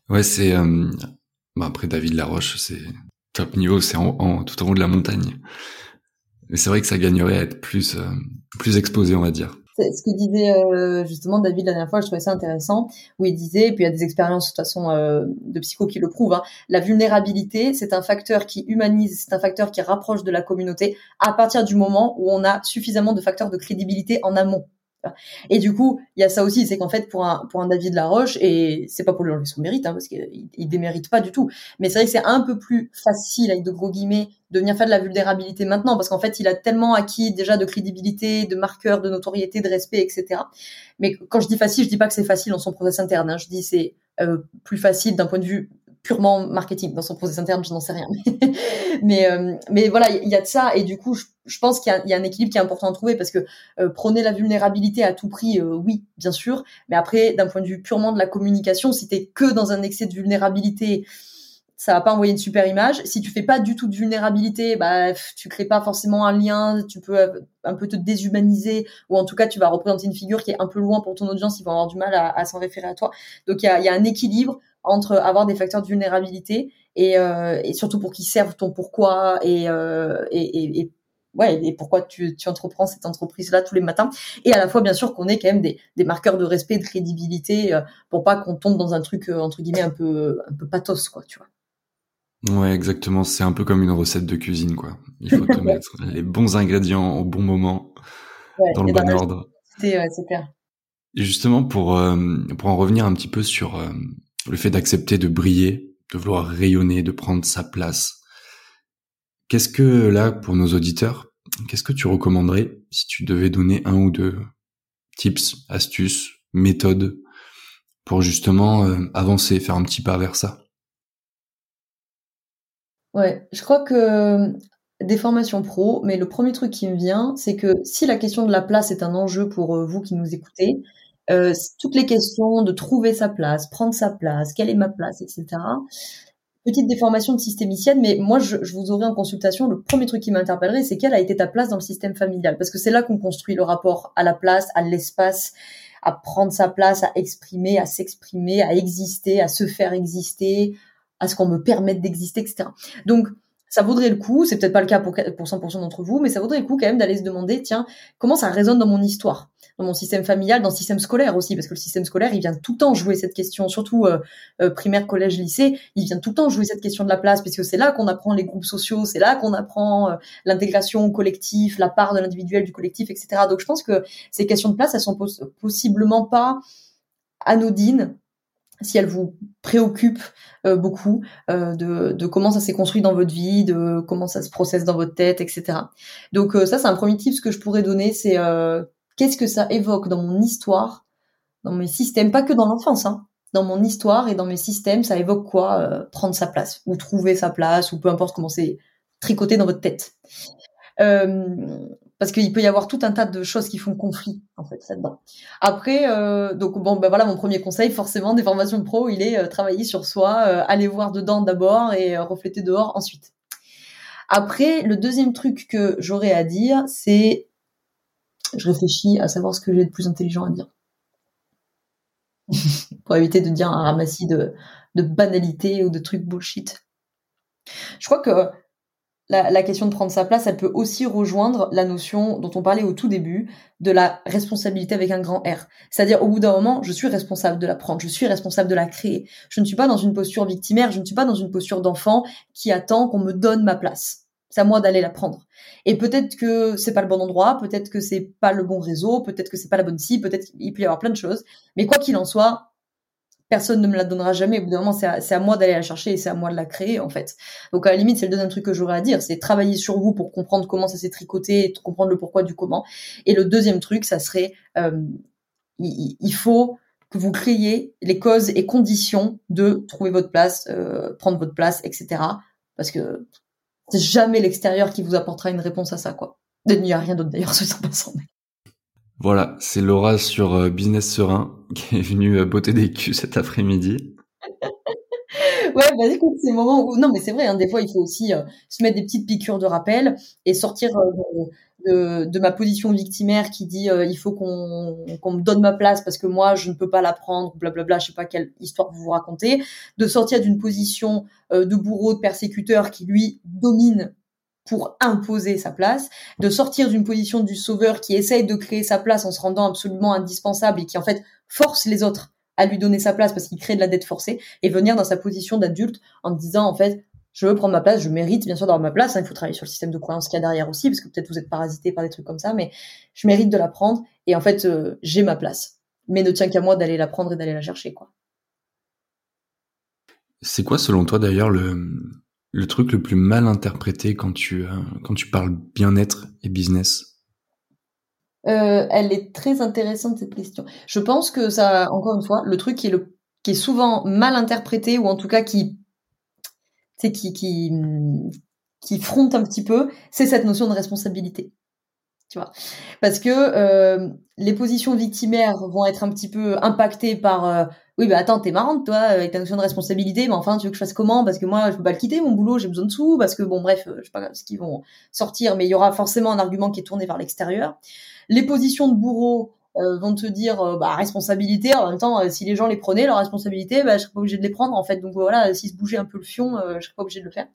[SPEAKER 1] Ouais, c'est. Bah, après, David Laroche, c'est top niveau, c'est en, tout en haut de la montagne. Mais c'est vrai que ça gagnerait à être plus, euh, plus exposé, on va dire.
[SPEAKER 2] C'est ce que disait euh, justement David la dernière fois, je trouvais ça intéressant, où il disait, et puis il y a des expériences de toute façon euh, de psycho qui le prouvent, hein, la vulnérabilité, c'est un facteur qui humanise, c'est un facteur qui rapproche de la communauté à partir du moment où on a suffisamment de facteurs de crédibilité en amont. Et du coup, il y a ça aussi, c'est qu'en fait, pour un, David Laroche, et c'est pas pour lui enlever son mérite, hein, parce qu'il il démérite pas du tout, mais c'est vrai que c'est un peu plus facile, avec de gros guillemets, de venir faire de la vulnérabilité maintenant, parce qu'en fait, il a tellement acquis déjà de crédibilité, de marqueurs, de notoriété, de respect, etc. Mais quand je dis facile, je dis pas que c'est facile dans son process interne, hein. je dis c'est euh, plus facile d'un point de vue purement marketing dans son process interne, je n'en sais rien. *laughs* mais euh, mais voilà, il y a de ça et du coup, je, pense qu'il y, a un équilibre qui est important à trouver parce que euh, prôner la vulnérabilité à tout prix, euh, oui, bien sûr, mais après, d'un point de vue purement de la communication, si t'es que dans un excès de vulnérabilité, ça va pas envoyer une super image. Si tu fais pas du tout de vulnérabilité, bah tu crées pas forcément un lien, tu peux un peu te déshumaniser ou en tout cas tu vas représenter une figure qui est un peu loin pour ton audience, ils vont avoir du mal à, s'en référer à toi. Donc il y a, y a, un équilibre entre avoir des facteurs de vulnérabilité et, euh, et surtout pour qu'ils servent ton pourquoi et, euh, et, et, ouais et pourquoi tu, tu entreprends cette entreprise là tous les matins et à la fois bien sûr qu'on ait quand même des, des marqueurs de respect de crédibilité euh, pour pas qu'on tombe dans un truc euh, entre guillemets un peu un peu pathos quoi tu vois
[SPEAKER 1] Ouais, exactement. C'est un peu comme une recette de cuisine, quoi. Il faut te *laughs* mettre les bons ingrédients au bon moment, dans le bon ordre.
[SPEAKER 2] C'est clair.
[SPEAKER 1] Et justement, pour, pour en revenir un petit peu sur, le fait d'accepter de briller, de vouloir rayonner, de prendre sa place. Qu'est-ce que là, pour nos auditeurs, qu'est-ce que tu recommanderais si tu devais donner un ou deux tips, astuces, méthodes pour justement euh, avancer, faire un petit pas vers ça?
[SPEAKER 2] Ouais, je crois que des formations pro, mais le premier truc qui me vient, c'est que si la question de la place est un enjeu pour euh, vous qui nous écoutez, euh, toutes les questions de trouver sa place, prendre sa place, quelle est ma place, etc. Petite déformation de systémicienne, mais moi, je, je vous aurai en consultation, le premier truc qui m'interpellerait, c'est quelle a été ta place dans le système familial, parce que c'est là qu'on construit le rapport à la place, à l'espace, à prendre sa place, à exprimer, à s'exprimer, à exister, à se faire exister, à ce qu'on me permette d'exister, etc. Donc, ça vaudrait le coup, c'est peut-être pas le cas pour, pour 100% d'entre vous, mais ça vaudrait le coup quand même d'aller se demander, tiens, comment ça résonne dans mon histoire, dans mon système familial, dans le système scolaire aussi, parce que le système scolaire, il vient tout le temps jouer cette question, surtout euh, euh, primaire, collège, lycée, il vient tout le temps jouer cette question de la place, parce que c'est là qu'on apprend les groupes sociaux, c'est là qu'on apprend euh, l'intégration collective, la part de l'individuel du collectif, etc. Donc je pense que ces questions de place, elles sont possiblement pas anodines si elle vous préoccupe euh, beaucoup euh, de, de, comment ça s'est construit dans votre vie, de comment ça se processe dans votre tête, etc. Donc euh, ça, c'est un premier tip que je pourrais donner, c'est qu'est-ce que ça évoque dans mon histoire, dans mes systèmes, pas que dans l'enfance, hein, dans mon histoire et dans mes systèmes, ça évoque quoi Prendre sa place, ou trouver sa place, ou peu importe comment c'est tricoté dans votre tête. Euh, parce qu'il peut y avoir tout un tas de choses qui font conflit en fait là-dedans. Après, euh, donc bon, ben voilà, mon premier conseil, forcément, des formations pro, il est euh, travailler sur soi, euh, aller voir dedans d'abord et refléter dehors ensuite. Après, le deuxième truc que j'aurais à dire, c'est, je réfléchis à savoir ce que j'ai de plus intelligent à dire. *laughs* pour éviter de dire un ramassis de, de banalités ou de trucs bullshit. Je crois que la, question de prendre sa place, elle peut aussi rejoindre la notion dont on parlait au tout début de la responsabilité avec un grand R. C'est-à-dire, au bout d'un moment, je suis responsable de la prendre, je suis responsable de la créer. Je ne suis pas dans une posture victimaire, je ne suis pas dans une posture d'enfant qui attend qu'on me donne ma place. C'est à moi d'aller la prendre. Et peut-être que c'est pas le bon endroit, peut-être que c'est pas le bon réseau, peut-être que c'est pas la bonne cible, peut-être qu'il peut y avoir plein de choses. Mais quoi qu'il en soit, personne ne me la donnera jamais. Au bout d'un moment, c'est à, moi d'aller la chercher et c'est à moi de la créer, en fait. Donc, à la limite, c'est le deuxième truc que j'aurais à dire, c'est travailler sur vous pour comprendre comment ça s'est tricoté, et comprendre le pourquoi du comment. Et le deuxième truc, ça serait, euh, il, faut que vous créez les causes et conditions de trouver votre place, euh, prendre votre place, etc. Parce que c'est jamais l'extérieur qui vous apportera une réponse à ça, quoi. Il n'y a rien d'autre d'ailleurs, *laughs* ce pas passant.
[SPEAKER 1] Voilà, c'est Laura sur euh, Business Serein qui est venue euh, botter des culs cet après-midi. *laughs*
[SPEAKER 2] ouais, bah écoute, c'est le moment où... Non, mais c'est vrai, hein, des fois, il faut aussi euh, se mettre des petites piqûres de rappel et sortir de, ma position victimaire qui dit il faut qu'on qu'on me donne ma place parce que moi, je ne peux pas la prendre, blablabla, je sais pas quelle histoire vous vous racontez, de sortir d'une position de bourreau, de persécuteur qui, lui, domine pour imposer sa place, de sortir d'une position du sauveur qui essaye de créer sa place en se rendant absolument indispensable et qui en fait force les autres à lui donner sa place parce qu'il crée de la dette forcée et venir dans sa position d'adulte en disant en fait je veux prendre ma place, je mérite bien sûr d'avoir ma place, hein, il faut travailler sur le système de croyance qu'il y a derrière aussi parce que peut-être vous êtes parasité par des trucs comme ça mais je mérite de la prendre et en fait euh, j'ai ma place. Mais ne tient qu'à moi d'aller la prendre et d'aller la chercher quoi.
[SPEAKER 1] C'est quoi selon toi d'ailleurs le le truc le plus mal interprété quand tu, euh, quand tu parles bien-être et business?
[SPEAKER 2] Euh, Elle est très intéressante cette question. Je pense que ça, encore une fois, le truc qui est, le, qui est souvent mal interprété ou en tout cas qui, qui, qui, qui fronte un petit peu, c'est cette notion de responsabilité. Tu vois? Parce que euh, les positions victimaires vont être un petit peu impactées par oui, bah attends, t'es marrante, toi, avec ta notion de responsabilité, mais enfin, tu veux que je fasse comment? Parce que moi, je peux pas le quitter, mon boulot, j'ai besoin de sous, parce que bon, bref, euh, je sais pas ce qu'ils vont sortir, mais il y aura forcément un argument qui est tourné vers l'extérieur. Les positions de bourreau euh, vont te dire, euh, bah, responsabilité, en même temps, si les gens les prenaient, leur responsabilité, bah, je serais pas obligé de les prendre, en fait. Donc voilà, s'ils se bougeaient un peu le fion, je serais pas obligé de le faire.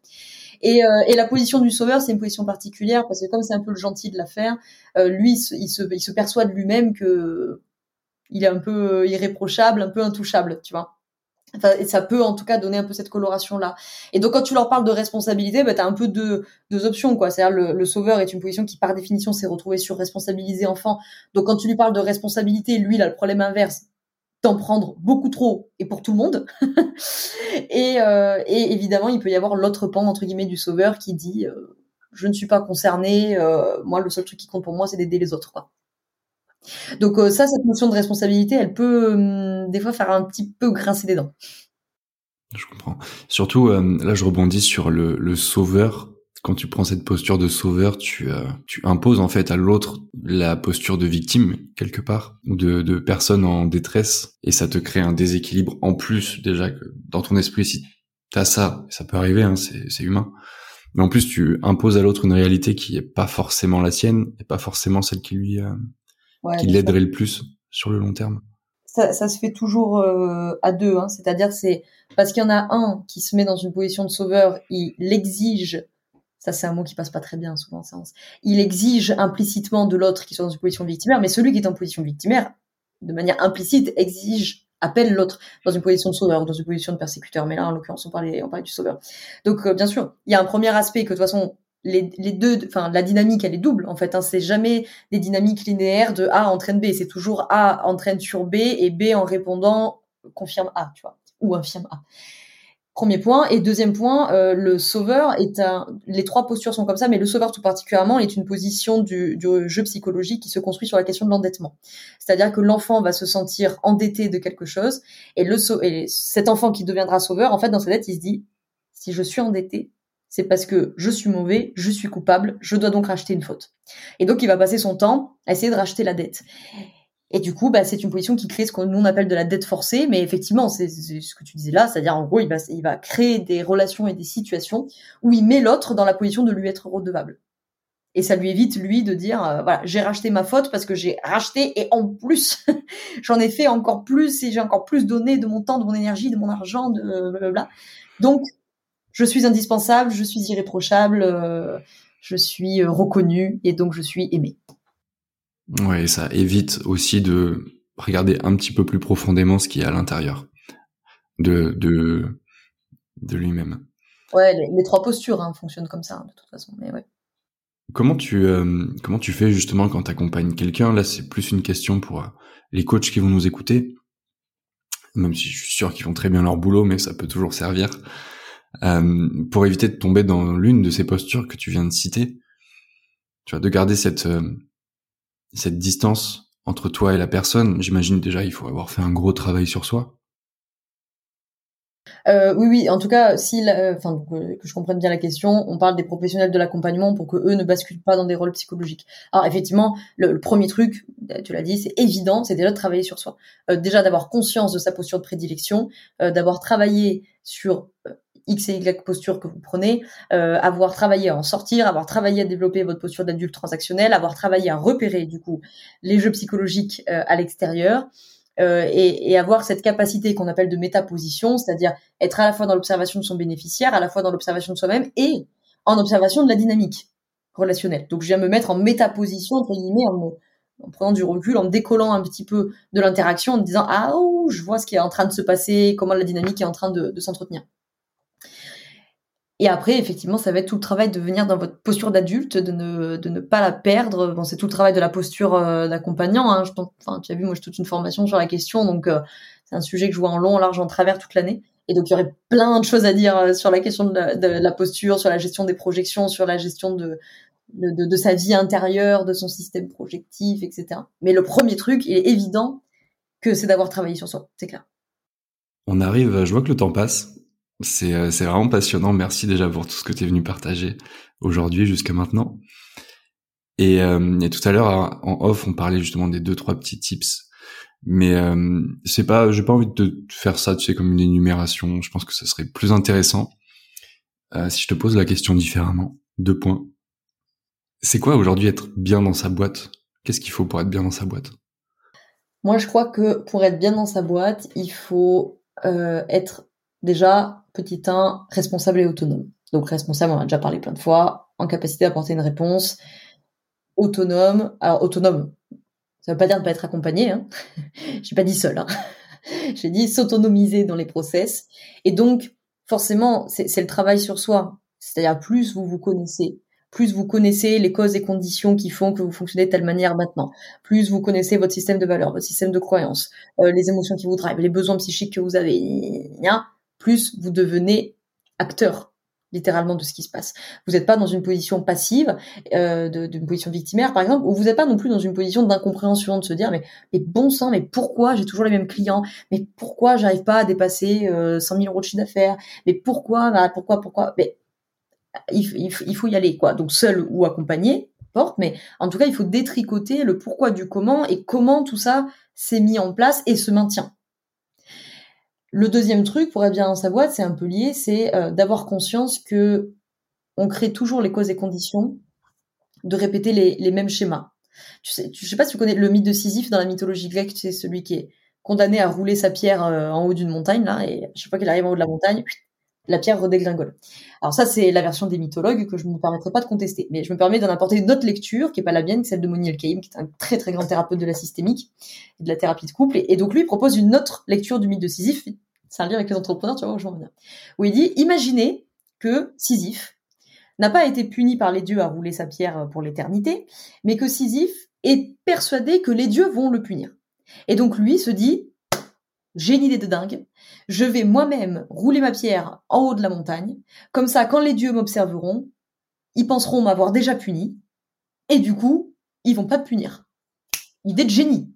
[SPEAKER 2] Et, la position du sauveur, c'est une position particulière parce que comme c'est un peu le gentil de l'affaire, lui, il se, il il se perçoit de lui-même que il est un peu euh, irréprochable, un peu intouchable, tu vois. Enfin, et ça peut en tout cas donner un peu cette coloration là. Et donc quand tu leur parles de responsabilité, bah, tu as un peu deux, deux options quoi. C'est-à-dire le, le, sauveur est une position qui par définition s'est retrouvée sur responsabiliser enfant. Donc quand tu lui parles de responsabilité, lui il a le problème inverse d'en prendre beaucoup trop et pour tout le monde. *laughs* et, euh, et, évidemment il peut y avoir l'autre pan entre guillemets du sauveur qui dit euh, je ne suis pas concerné, euh, moi le seul truc qui compte pour moi c'est d'aider les autres quoi. Donc euh, ça, cette notion de responsabilité, elle peut hum, des fois faire un petit peu grincer des dents.
[SPEAKER 1] Je comprends. Surtout, euh, là, je rebondis sur le, le, sauveur. Quand tu prends cette posture de sauveur, tu, euh, tu imposes en fait à l'autre la posture de victime quelque part ou de, de personne en détresse, et ça te crée un déséquilibre en plus déjà que dans ton esprit. Si t'as ça, ça peut arriver, hein, c'est humain. Mais en plus, tu imposes à l'autre une réalité qui est pas forcément la sienne et pas forcément celle qui lui qui l'aiderait le plus sur le long terme
[SPEAKER 2] ça, ça se fait toujours euh, à deux, hein. c'est-à-dire c'est parce qu'il y en a un qui se met dans une position de sauveur, il l'exige, ça c'est un mot qui passe pas très bien souvent en séance, il exige implicitement de l'autre qui soit dans une position victimaire, mais celui qui est en position victimaire, de manière implicite, exige appelle l'autre dans une position de sauveur ou dans une position de persécuteur. Mais là, en l'occurrence, on parlait, on parlait du sauveur. Donc, euh, bien sûr, il y a un premier aspect que de toute façon, les, les, deux, enfin la dynamique elle est double en fait. Hein, c'est jamais des dynamiques linéaires de A entraîne B. C'est toujours A entraîne sur B et B en répondant confirme A, tu vois, ou infirme A. Premier point et deuxième point, euh, le sauveur est un. Les trois postures sont comme ça, mais le sauveur tout particulièrement est une position du, du jeu psychologique qui se construit sur la question de l'endettement. C'est-à-dire que l'enfant va se sentir endetté de quelque chose et le et cet enfant qui deviendra sauveur, en fait, dans sa tête, il se dit si je suis endetté, c'est parce que je suis mauvais, je suis coupable, je dois donc racheter une faute. Et donc il va passer son temps à essayer de racheter la dette. Et du coup, bah, c'est une position qui crée ce qu'on appelle de la dette forcée, mais effectivement, c'est ce que tu disais là, c'est-à-dire en gros, il va, il va créer des relations et des situations où il met l'autre dans la position de lui être redevable. Et ça lui évite, lui, de dire, euh, voilà, j'ai racheté ma faute parce que j'ai racheté et en plus, *laughs* j'en ai fait encore plus et j'ai encore plus donné de mon temps, de mon énergie, de mon argent, de blablabla. Donc, je suis indispensable, je suis irréprochable, euh, je suis euh, reconnu et donc je suis aimé.
[SPEAKER 1] Ouais, ça évite aussi de regarder un petit peu plus profondément ce qui est à l'intérieur de de de lui-même.
[SPEAKER 2] Ouais, les, trois postures hein, fonctionnent comme ça hein, de toute façon. Mais ouais.
[SPEAKER 1] Comment tu euh, comment tu fais justement quand tu accompagnes quelqu'un? Là, c'est plus une question pour les coachs qui vont nous écouter, même si je suis sûr qu'ils font très bien leur boulot, mais ça peut toujours servir. Euh, pour éviter de tomber dans l'une de ces postures que tu viens de citer. Tu vois, de garder cette euh, cette distance entre toi et la personne, j'imagine déjà il faut avoir fait un gros travail sur soi.
[SPEAKER 2] Euh, oui, oui. En tout cas, si, enfin, que, je comprenne bien la question, on parle des professionnels de l'accompagnement pour que eux ne basculent pas dans des rôles psychologiques. Alors, effectivement, le, premier truc, tu l'as dit, c'est évident, c'est déjà de travailler sur soi. Déjà d'avoir conscience de sa posture de prédilection, d'avoir travaillé sur X et Y posture que vous prenez, avoir travaillé à en sortir, avoir travaillé à développer votre posture d'adulte transactionnel, avoir travaillé à repérer du coup les jeux psychologiques à l'extérieur, euh, et, et, avoir cette capacité qu'on appelle de métaposition, c'est-à-dire être à la fois dans l'observation de son bénéficiaire, à la fois dans l'observation de soi-même et en observation de la dynamique relationnelle. Donc je viens me mettre en métaposition entre guillemets en, en prenant du recul, en décollant un petit peu de l'interaction, en me disant ah oh, je vois ce qui est en train de se passer, comment la dynamique est en train de, de s'entretenir. Et après, effectivement, ça va être tout le travail de venir dans votre posture d'adulte, de ne, de ne pas la perdre. Bon, c'est tout le travail de la posture euh, d'accompagnant. Hein. Enfin, tu as vu, moi, j'ai toute une formation sur la question, donc euh, c'est un sujet que je vois en long, en large, en travers toute l'année. Et donc, il y aurait plein de choses à dire euh, sur la question de la, de la, posture, sur la gestion des projections, sur la gestion de, de, de, sa vie intérieure, de son système projectif, etc. Mais le premier truc, il est évident que c'est d'avoir travaillé sur soi, c'est clair.
[SPEAKER 1] On arrive, je vois que le temps passe. Euh, c'est vraiment passionnant. Merci déjà pour tout ce que tu es venu partager aujourd'hui jusqu'à maintenant. Et, euh, et, tout à l'heure en off, on parlait justement des deux trois petits tips. Mais euh, c'est pas, j'ai pas envie de faire ça, tu sais, comme une énumération. Je pense que ce serait plus intéressant euh, si je te pose la question différemment. Deux points. C'est quoi aujourd'hui être bien dans sa boîte? Qu'est-ce qu'il faut pour être bien dans sa boîte?
[SPEAKER 2] Moi, je crois que pour être bien dans sa boîte, il faut euh, être déjà, petit 1, responsable et autonome. Donc responsable, on a déjà parlé plein de fois, en capacité d'apporter une réponse, autonome. Alors autonome, ça veut pas dire ne pas être accompagné, hein. *laughs* j'ai pas dit seul, hein. *laughs* j'ai dit s'autonomiser dans les process. Et donc, forcément, c'est le travail sur soi. C'est-à-dire, plus vous vous connaissez, plus vous connaissez les causes et conditions qui font que vous fonctionnez de telle manière maintenant, plus vous connaissez votre système de valeurs, votre système de croyances, euh, les émotions qui vous drivent, les besoins psychiques que vous avez, plus vous devenez acteur littéralement de ce qui se passe. Vous n'êtes pas dans une position passive, euh, d'une position victimaire par exemple, ou vous n'êtes pas non plus dans une position d'incompréhension, de se dire mais, mais bon sang, mais pourquoi j'ai toujours les mêmes clients, mais pourquoi j'arrive pas à dépasser euh, 100 000 euros de chiffre d'affaires, mais pourquoi, bah, pourquoi, pourquoi, mais il, il, faut y aller quoi. Donc seul ou accompagné, porte, mais en tout cas il faut détricoter le pourquoi du comment et comment tout ça s'est mis en place et se maintient. Le deuxième truc, pour être bien dans sa boîte, c'est un peu lié, c'est euh, d'avoir conscience que on crée toujours les causes et conditions de répéter les, mêmes schémas. Tu sais, je sais pas si tu connais le mythe de Sisyphe dans la mythologie grecque, c'est celui qui est condamné à rouler sa pierre euh, en haut d'une montagne là, et à chaque fois qu'il arrive en haut de la montagne, la pierre redégringole. Alors ça, c'est la version des mythologues que je ne me permettrai pas de contester. Mais je me permets d'en apporter une autre lecture, qui est pas la mienne, celle de Moniel Kaim, qui est un très très grand thérapeute de la systémique et de la thérapie de couple. Et, donc lui, propose une autre lecture du mythe de Sisyphe. C'est un livre avec les entrepreneurs, tu vois, où je reviens. Où il dit, imaginez que Sisyphe n'a pas été puni par les dieux à rouler sa pierre pour l'éternité, mais que Sisyphe est persuadé que les dieux vont le punir. Et donc lui se dit, j'ai une idée de dingue. Je vais moi-même rouler ma pierre en haut de la montagne. Comme ça, quand les dieux m'observeront, ils penseront m'avoir déjà puni. Et du coup, ils vont pas punir. Idée de génie.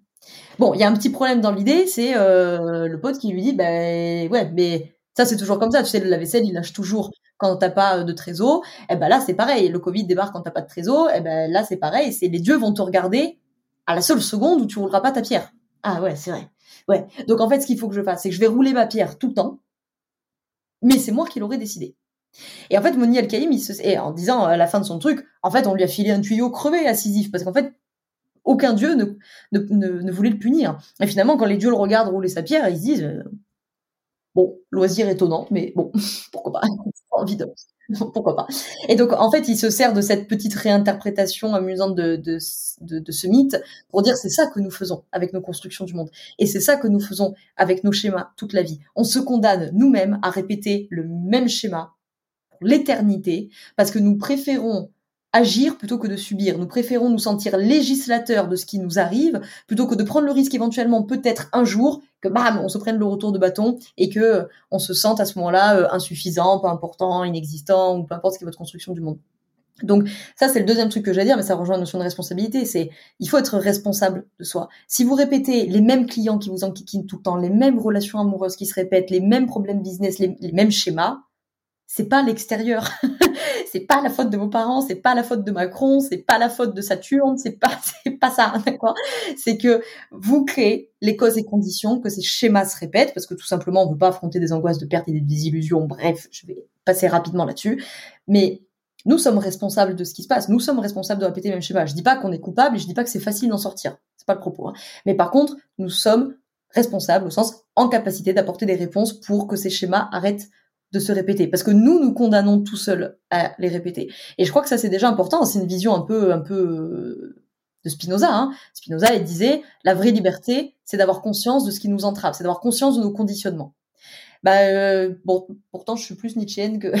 [SPEAKER 2] Bon, il y a un petit problème dans l'idée, c'est euh, le pote qui lui dit, ben ouais, mais ça c'est toujours comme ça. Tu sais, la vaisselle, il lâche toujours quand t'as pas de trésor. Et eh ben là, c'est pareil. Le Covid débarque quand t'as pas de trésor. Et eh ben là, c'est pareil. C'est les dieux vont te regarder à la seule seconde où tu rouleras pas ta pierre. Ah ouais, c'est vrai. Ouais. Donc en fait, ce qu'il faut que je fasse, c'est que je vais rouler ma pierre tout le temps, mais c'est moi qui l'aurais décidé. Et en fait, Moni al il se, en disant à la fin de son truc, en fait, on lui a filé un tuyau crevé à Sisyphe, parce qu'en fait, aucun dieu ne, ne, ne, voulait le punir. Et finalement, quand les dieux le regardent rouler sa pierre, ils se disent, euh, bon, loisir étonnant, mais bon, *laughs* pourquoi *laughs* pas, envie de, *laughs* pourquoi pas. Et donc, en fait, il se sert de cette petite réinterprétation amusante de, de, de, ce mythe pour dire c'est ça que nous faisons avec nos constructions du monde. Et c'est ça que nous faisons avec nos schémas toute la vie. On se condamne nous-mêmes à répéter le même schéma pour l'éternité parce que nous préférons agir plutôt que de subir. Nous préférons nous sentir législateurs de ce qui nous arrive plutôt que de prendre le risque éventuellement peut-être un jour que bam, on se prenne le retour de bâton et que on se sente à ce moment-là euh, insuffisant, pas important, inexistant ou peu importe ce qui est votre construction du monde. Donc ça c'est le deuxième truc que j'allais dire, mais ça rejoint la notion de responsabilité. C'est il faut être responsable de soi. Si vous répétez les mêmes clients qui vous enquiquinent tout le temps, les mêmes relations amoureuses qui se répètent, les mêmes problèmes business, les, mêmes schémas, c'est pas l'extérieur, *laughs* c'est pas la faute de vos parents, c'est pas la faute de Macron, c'est pas la faute de Saturne, c'est pas *laughs* c'est pas ça, d'accord? C'est que vous créez les causes et conditions que ces schémas se répètent parce que tout simplement on veut pas affronter des angoisses de perte et des désillusions. Bref, je vais passer rapidement là-dessus, mais nous sommes responsables de ce qui se passe. Nous sommes responsables de répéter le même schéma. Je dis pas qu'on est coupable je dis pas que c'est facile d'en sortir. C'est pas le propos. Hein. Mais par contre, nous sommes responsables au sens en capacité d'apporter des réponses pour que ces schémas arrêtent de se répéter. Parce que nous, nous condamnons tout seuls à les répéter. Et je crois que ça, c'est déjà important. C'est une vision un peu, un peu euh, de Spinoza. Hein. Spinoza, il disait, la vraie liberté, c'est d'avoir conscience de ce qui nous entrave, c'est d'avoir conscience de nos conditionnements. Bah, euh, bon, pourtant, je suis plus nietzschéenne que,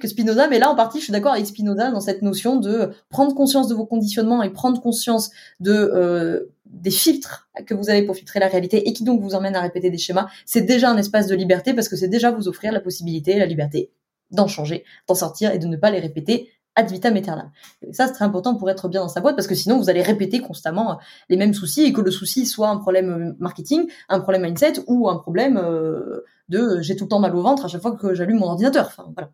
[SPEAKER 2] que Spinoza, mais là en partie je suis d'accord avec Spinoza dans cette notion de prendre conscience de vos conditionnements et prendre conscience de euh, des filtres que vous avez pour filtrer la réalité et qui donc vous emmènent à répéter des schémas, c'est déjà un espace de liberté parce que c'est déjà vous offrir la possibilité, la liberté d'en changer, d'en sortir et de ne pas les répéter ad vitam aeternam. Et ça, c'est très important pour être bien dans sa boîte parce que sinon, vous allez répéter constamment les mêmes soucis et que le souci soit un problème marketing, un problème mindset ou un problème euh, de j'ai tout le temps mal au ventre à chaque fois que j'allume mon ordinateur. Enfin, voilà.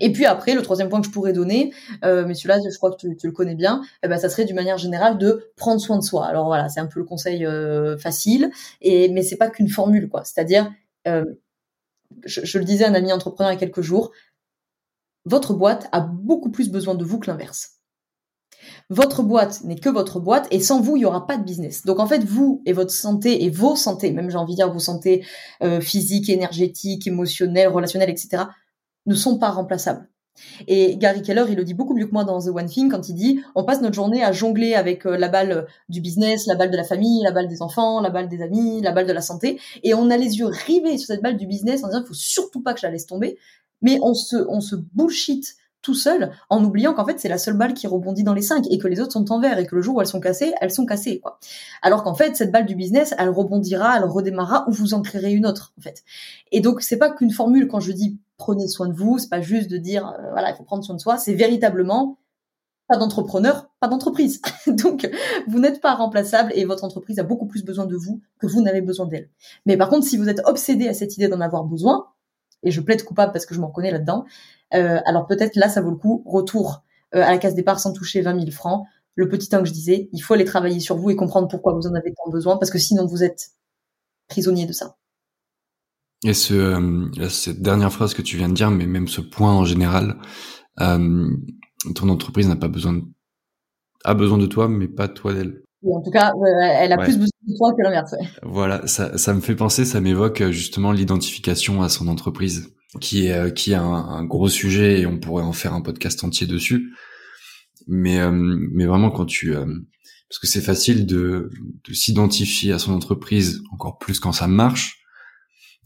[SPEAKER 2] Et puis après, le troisième point que je pourrais donner, euh, mais celui-là, je crois que tu, le connais bien, eh ben, ça serait d'une manière générale de prendre soin de soi. Alors voilà, c'est un peu le conseil euh, facile, et mais c'est pas qu'une formule, quoi. C'est-à-dire, euh, je, le disais à un ami entrepreneur il y a quelques jours, votre boîte a beaucoup plus besoin de vous que l'inverse. Votre boîte n'est que votre boîte et sans vous, il n'y aura pas de business. Donc en fait, vous et votre santé et vos santé, même j'ai envie de dire vos santé euh, physique, énergétique, émotionnelle, relationnelle, etc., ne sont pas remplaçables. Et Gary Keller, il le dit beaucoup mieux que moi dans The One Thing quand il dit on passe notre journée à jongler avec euh, la balle du business, la balle de la famille, la balle des enfants, la balle des amis, la balle de la santé, et on a les yeux rivés sur cette balle du business en disant il faut surtout pas que je la laisse tomber, mais on se on se bullshit tout seul en oubliant qu'en fait c'est la seule balle qui rebondit dans les cinq et que les autres sont en et que le jour où elles sont cassées, elles sont cassées quoi. Alors qu'en fait cette balle du business, elle rebondira, elle redémarrera ou vous en créerez une autre en fait. Et donc c'est pas qu'une formule quand je dis prenez soin de vous, c'est pas juste de dire euh, voilà, il faut prendre soin de soi, c'est véritablement pas d'entrepreneur, pas d'entreprise. *laughs* Donc, vous n'êtes pas remplaçable et votre entreprise a beaucoup plus besoin de vous que vous n'avez besoin d'elle. Mais par contre, si vous êtes obsédé à cette idée d'en avoir besoin, et je plaide coupable parce que je m'en connais là-dedans, euh, alors peut-être là, ça vaut le coup, retour euh, à la case départ sans toucher 20 000 francs. Le petit temps que je disais, il faut aller travailler sur vous et comprendre pourquoi vous en avez tant besoin, parce que sinon vous êtes prisonnier de ça.
[SPEAKER 1] Et ce, euh, cette dernière phrase que tu viens de dire, mais même ce point en général, euh, ton entreprise n'a pas besoin de, a besoin de toi, mais pas toi d'elle.
[SPEAKER 2] en tout cas, elle a plus besoin de toi que l'inverse.
[SPEAKER 1] Voilà, ça, ça me fait penser, ça m'évoque euh, justement l'identification à son entreprise, qui est qui est un, gros sujet et on pourrait en faire un podcast entier dessus. Mais mais vraiment quand tu parce que c'est facile de, de s'identifier à son entreprise encore plus quand ça marche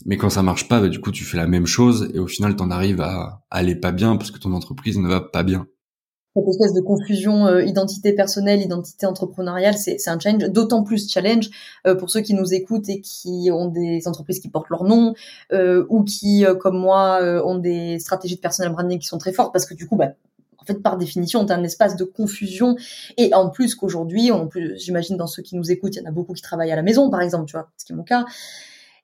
[SPEAKER 1] mais quand ça marche pas, bah, du coup, tu fais la même chose et au final, t'en arrives à, aller pas bien parce que ton entreprise ne va pas bien.
[SPEAKER 2] Cette espèce de confusion euh, identité personnelle, identité entrepreneuriale, c'est un challenge, d'autant plus challenge euh, pour ceux qui nous écoutent et qui ont des entreprises qui portent leur nom euh, ou qui, comme moi, ont des stratégies de personal branding qui sont très fortes parce que du coup, bah, en fait, par définition, on un espace de confusion. Et en plus qu'aujourd'hui, j'imagine dans ceux qui nous écoutent, il y en a beaucoup qui travaillent à la maison, par exemple, tu vois, ce qui est mon cas.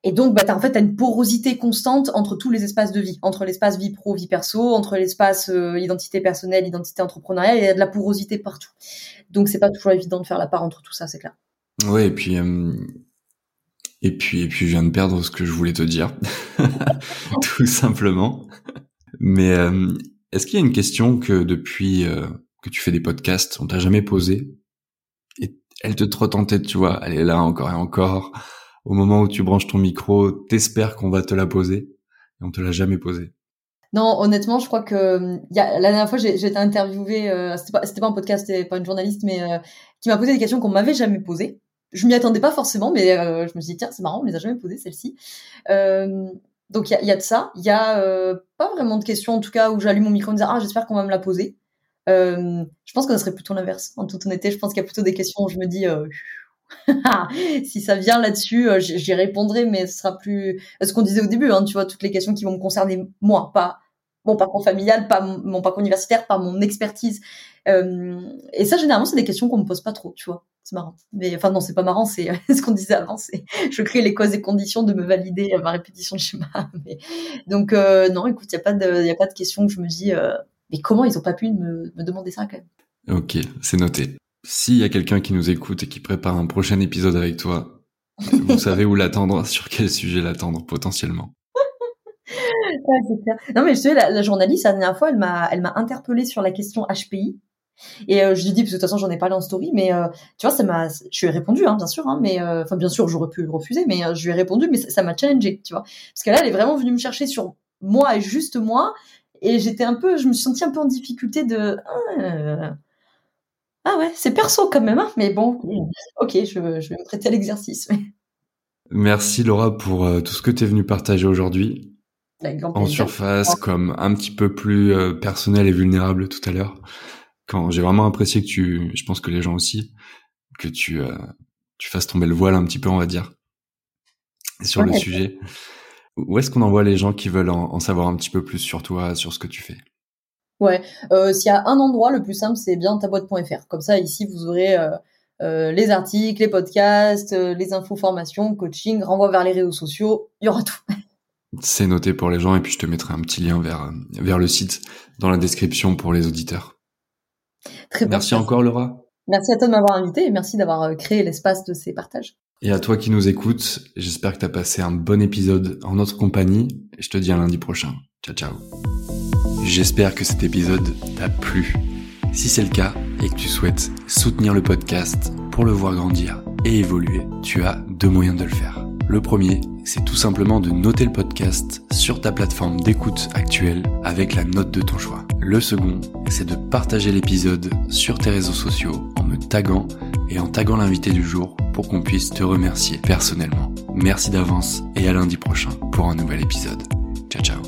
[SPEAKER 2] Et donc, bah, as, en fait, as une porosité constante entre tous les espaces de vie, entre l'espace vie pro, vie perso, entre l'espace euh, identité personnelle, identité entrepreneuriale, il y a de la porosité partout. Donc, c'est pas toujours évident de faire la part entre tout ça, c'est clair.
[SPEAKER 1] Ouais, et puis, euh, et puis, et puis, je viens de perdre ce que je voulais te dire, *laughs* *laughs* tout simplement. Mais euh, est-ce qu'il y a une question que depuis que tu fais des podcasts, on t'a jamais posée? Et elle te trotte en tête, tu vois, elle est là encore et encore au moment où tu branches ton micro, t'espères qu'on va te la poser et on te l'a jamais posée
[SPEAKER 2] non, honnêtement, je crois que y a, la dernière fois, j'ai été interviewée, euh, c'était pas, pas un podcast, c'était pas une journaliste, mais euh, qui m'a posé des questions qu'on m'avait jamais posées. Je m'y attendais pas forcément, mais euh, je me suis dit tiens, c'est marrant, on les a jamais posées celles-ci. Euh, donc il y a, y a, de ça. Il y a euh, pas vraiment de questions, en tout cas, où j'allume mon micro me dire ah j'espère qu'on va me la poser. je pense que ça serait plutôt l'inverse. En toute honnêteté, je pense qu'il y a plutôt des questions où je me dis *laughs* si ça vient là-dessus, euh, j'y répondrai, mais ce sera plus ce qu'on disait au début, hein, tu vois, toutes les questions qui vont me concerner moi, pas mon parcours familial, pas mon, parcours universitaire, par mon expertise. Euh, et ça, généralement, c'est des questions qu'on me pose pas trop, tu vois. C'est marrant. Mais enfin non, c'est pas marrant, c'est *laughs* ce qu'on disait avant. C'est je crée les causes et conditions de me valider ma répétition de schéma. *laughs* Donc euh, non, écoute, il y a pas de, y a pas de question que je me dis. Euh, mais comment ils ont pas pu me, me demander ça quand même
[SPEAKER 1] Ok, c'est noté. S'il y a quelqu'un qui nous écoute et qui prépare un prochain épisode avec toi, vous *laughs* savez où l'attendre, *laughs* sur quel sujet l'attendre potentiellement.
[SPEAKER 2] Non, mais je sais, la, la, journaliste, la dernière fois, elle m'a, elle m'a interpellée sur la question HPI. Et euh, je lui dis, parce que de toute façon, j'en ai parlé en story, mais euh, tu vois, ça m'a, je lui ai répondu, hein, bien sûr, hein, mais euh, enfin, bien sûr, j'aurais pu refuser, mais je lui ai répondu, mais ça m'a challengé, tu vois, parce que là, elle est vraiment venue me chercher sur moi et juste moi, et j'étais un peu, je me suis sentie un peu en difficulté de, ah, ah ouais, c'est perso quand même, hein, mais bon, ok, je, je vais me prêter à l'exercice. *laughs*
[SPEAKER 1] Merci Laura pour tout ce que tu es venue partager aujourd'hui en surface, comme un petit peu plus euh, personnel et vulnérable tout à l'heure. Quand j'ai vraiment apprécié que tu, je pense que les gens aussi, que tu euh, tu fasses tomber le voile un petit peu, on va dire, sur le sujet. Où est-ce qu'on envoie les gens qui veulent en, savoir un petit peu plus sur toi, sur ce que tu fais?
[SPEAKER 2] Ouais, euh, s'il y a un endroit, le plus simple, c'est bien taboîte.fr. Comme ça, ici, vous aurez les articles, les podcasts, les infos, formations, coaching, renvoi vers les réseaux sociaux, il y aura tout. *laughs*
[SPEAKER 1] C'est noté pour les gens et puis je te mettrai un petit lien vers, vers le site dans la description pour les auditeurs. Très merci encore Laura.
[SPEAKER 2] Merci à toi de m'avoir invité et merci d'avoir euh, créé l'espace de ces partages.
[SPEAKER 1] Et à toi qui nous écoutes, j'espère que tu as passé un bon épisode en notre compagnie et je te dis à lundi prochain. Ciao ciao. J'espère que cet épisode t'a plu. Si c'est le cas et que tu souhaites soutenir le podcast pour le voir grandir et évoluer, tu as deux moyens de le faire. Le premier, c'est tout simplement de noter le podcast sur ta plateforme d'écoute actuelle avec la note de ton choix. Le second, c'est de partager l'épisode sur tes réseaux sociaux en me taguant et en taguant l'invité du jour pour qu'on puisse te remercier personnellement. Merci d'avance et à lundi prochain pour un nouvel épisode. Ciao ciao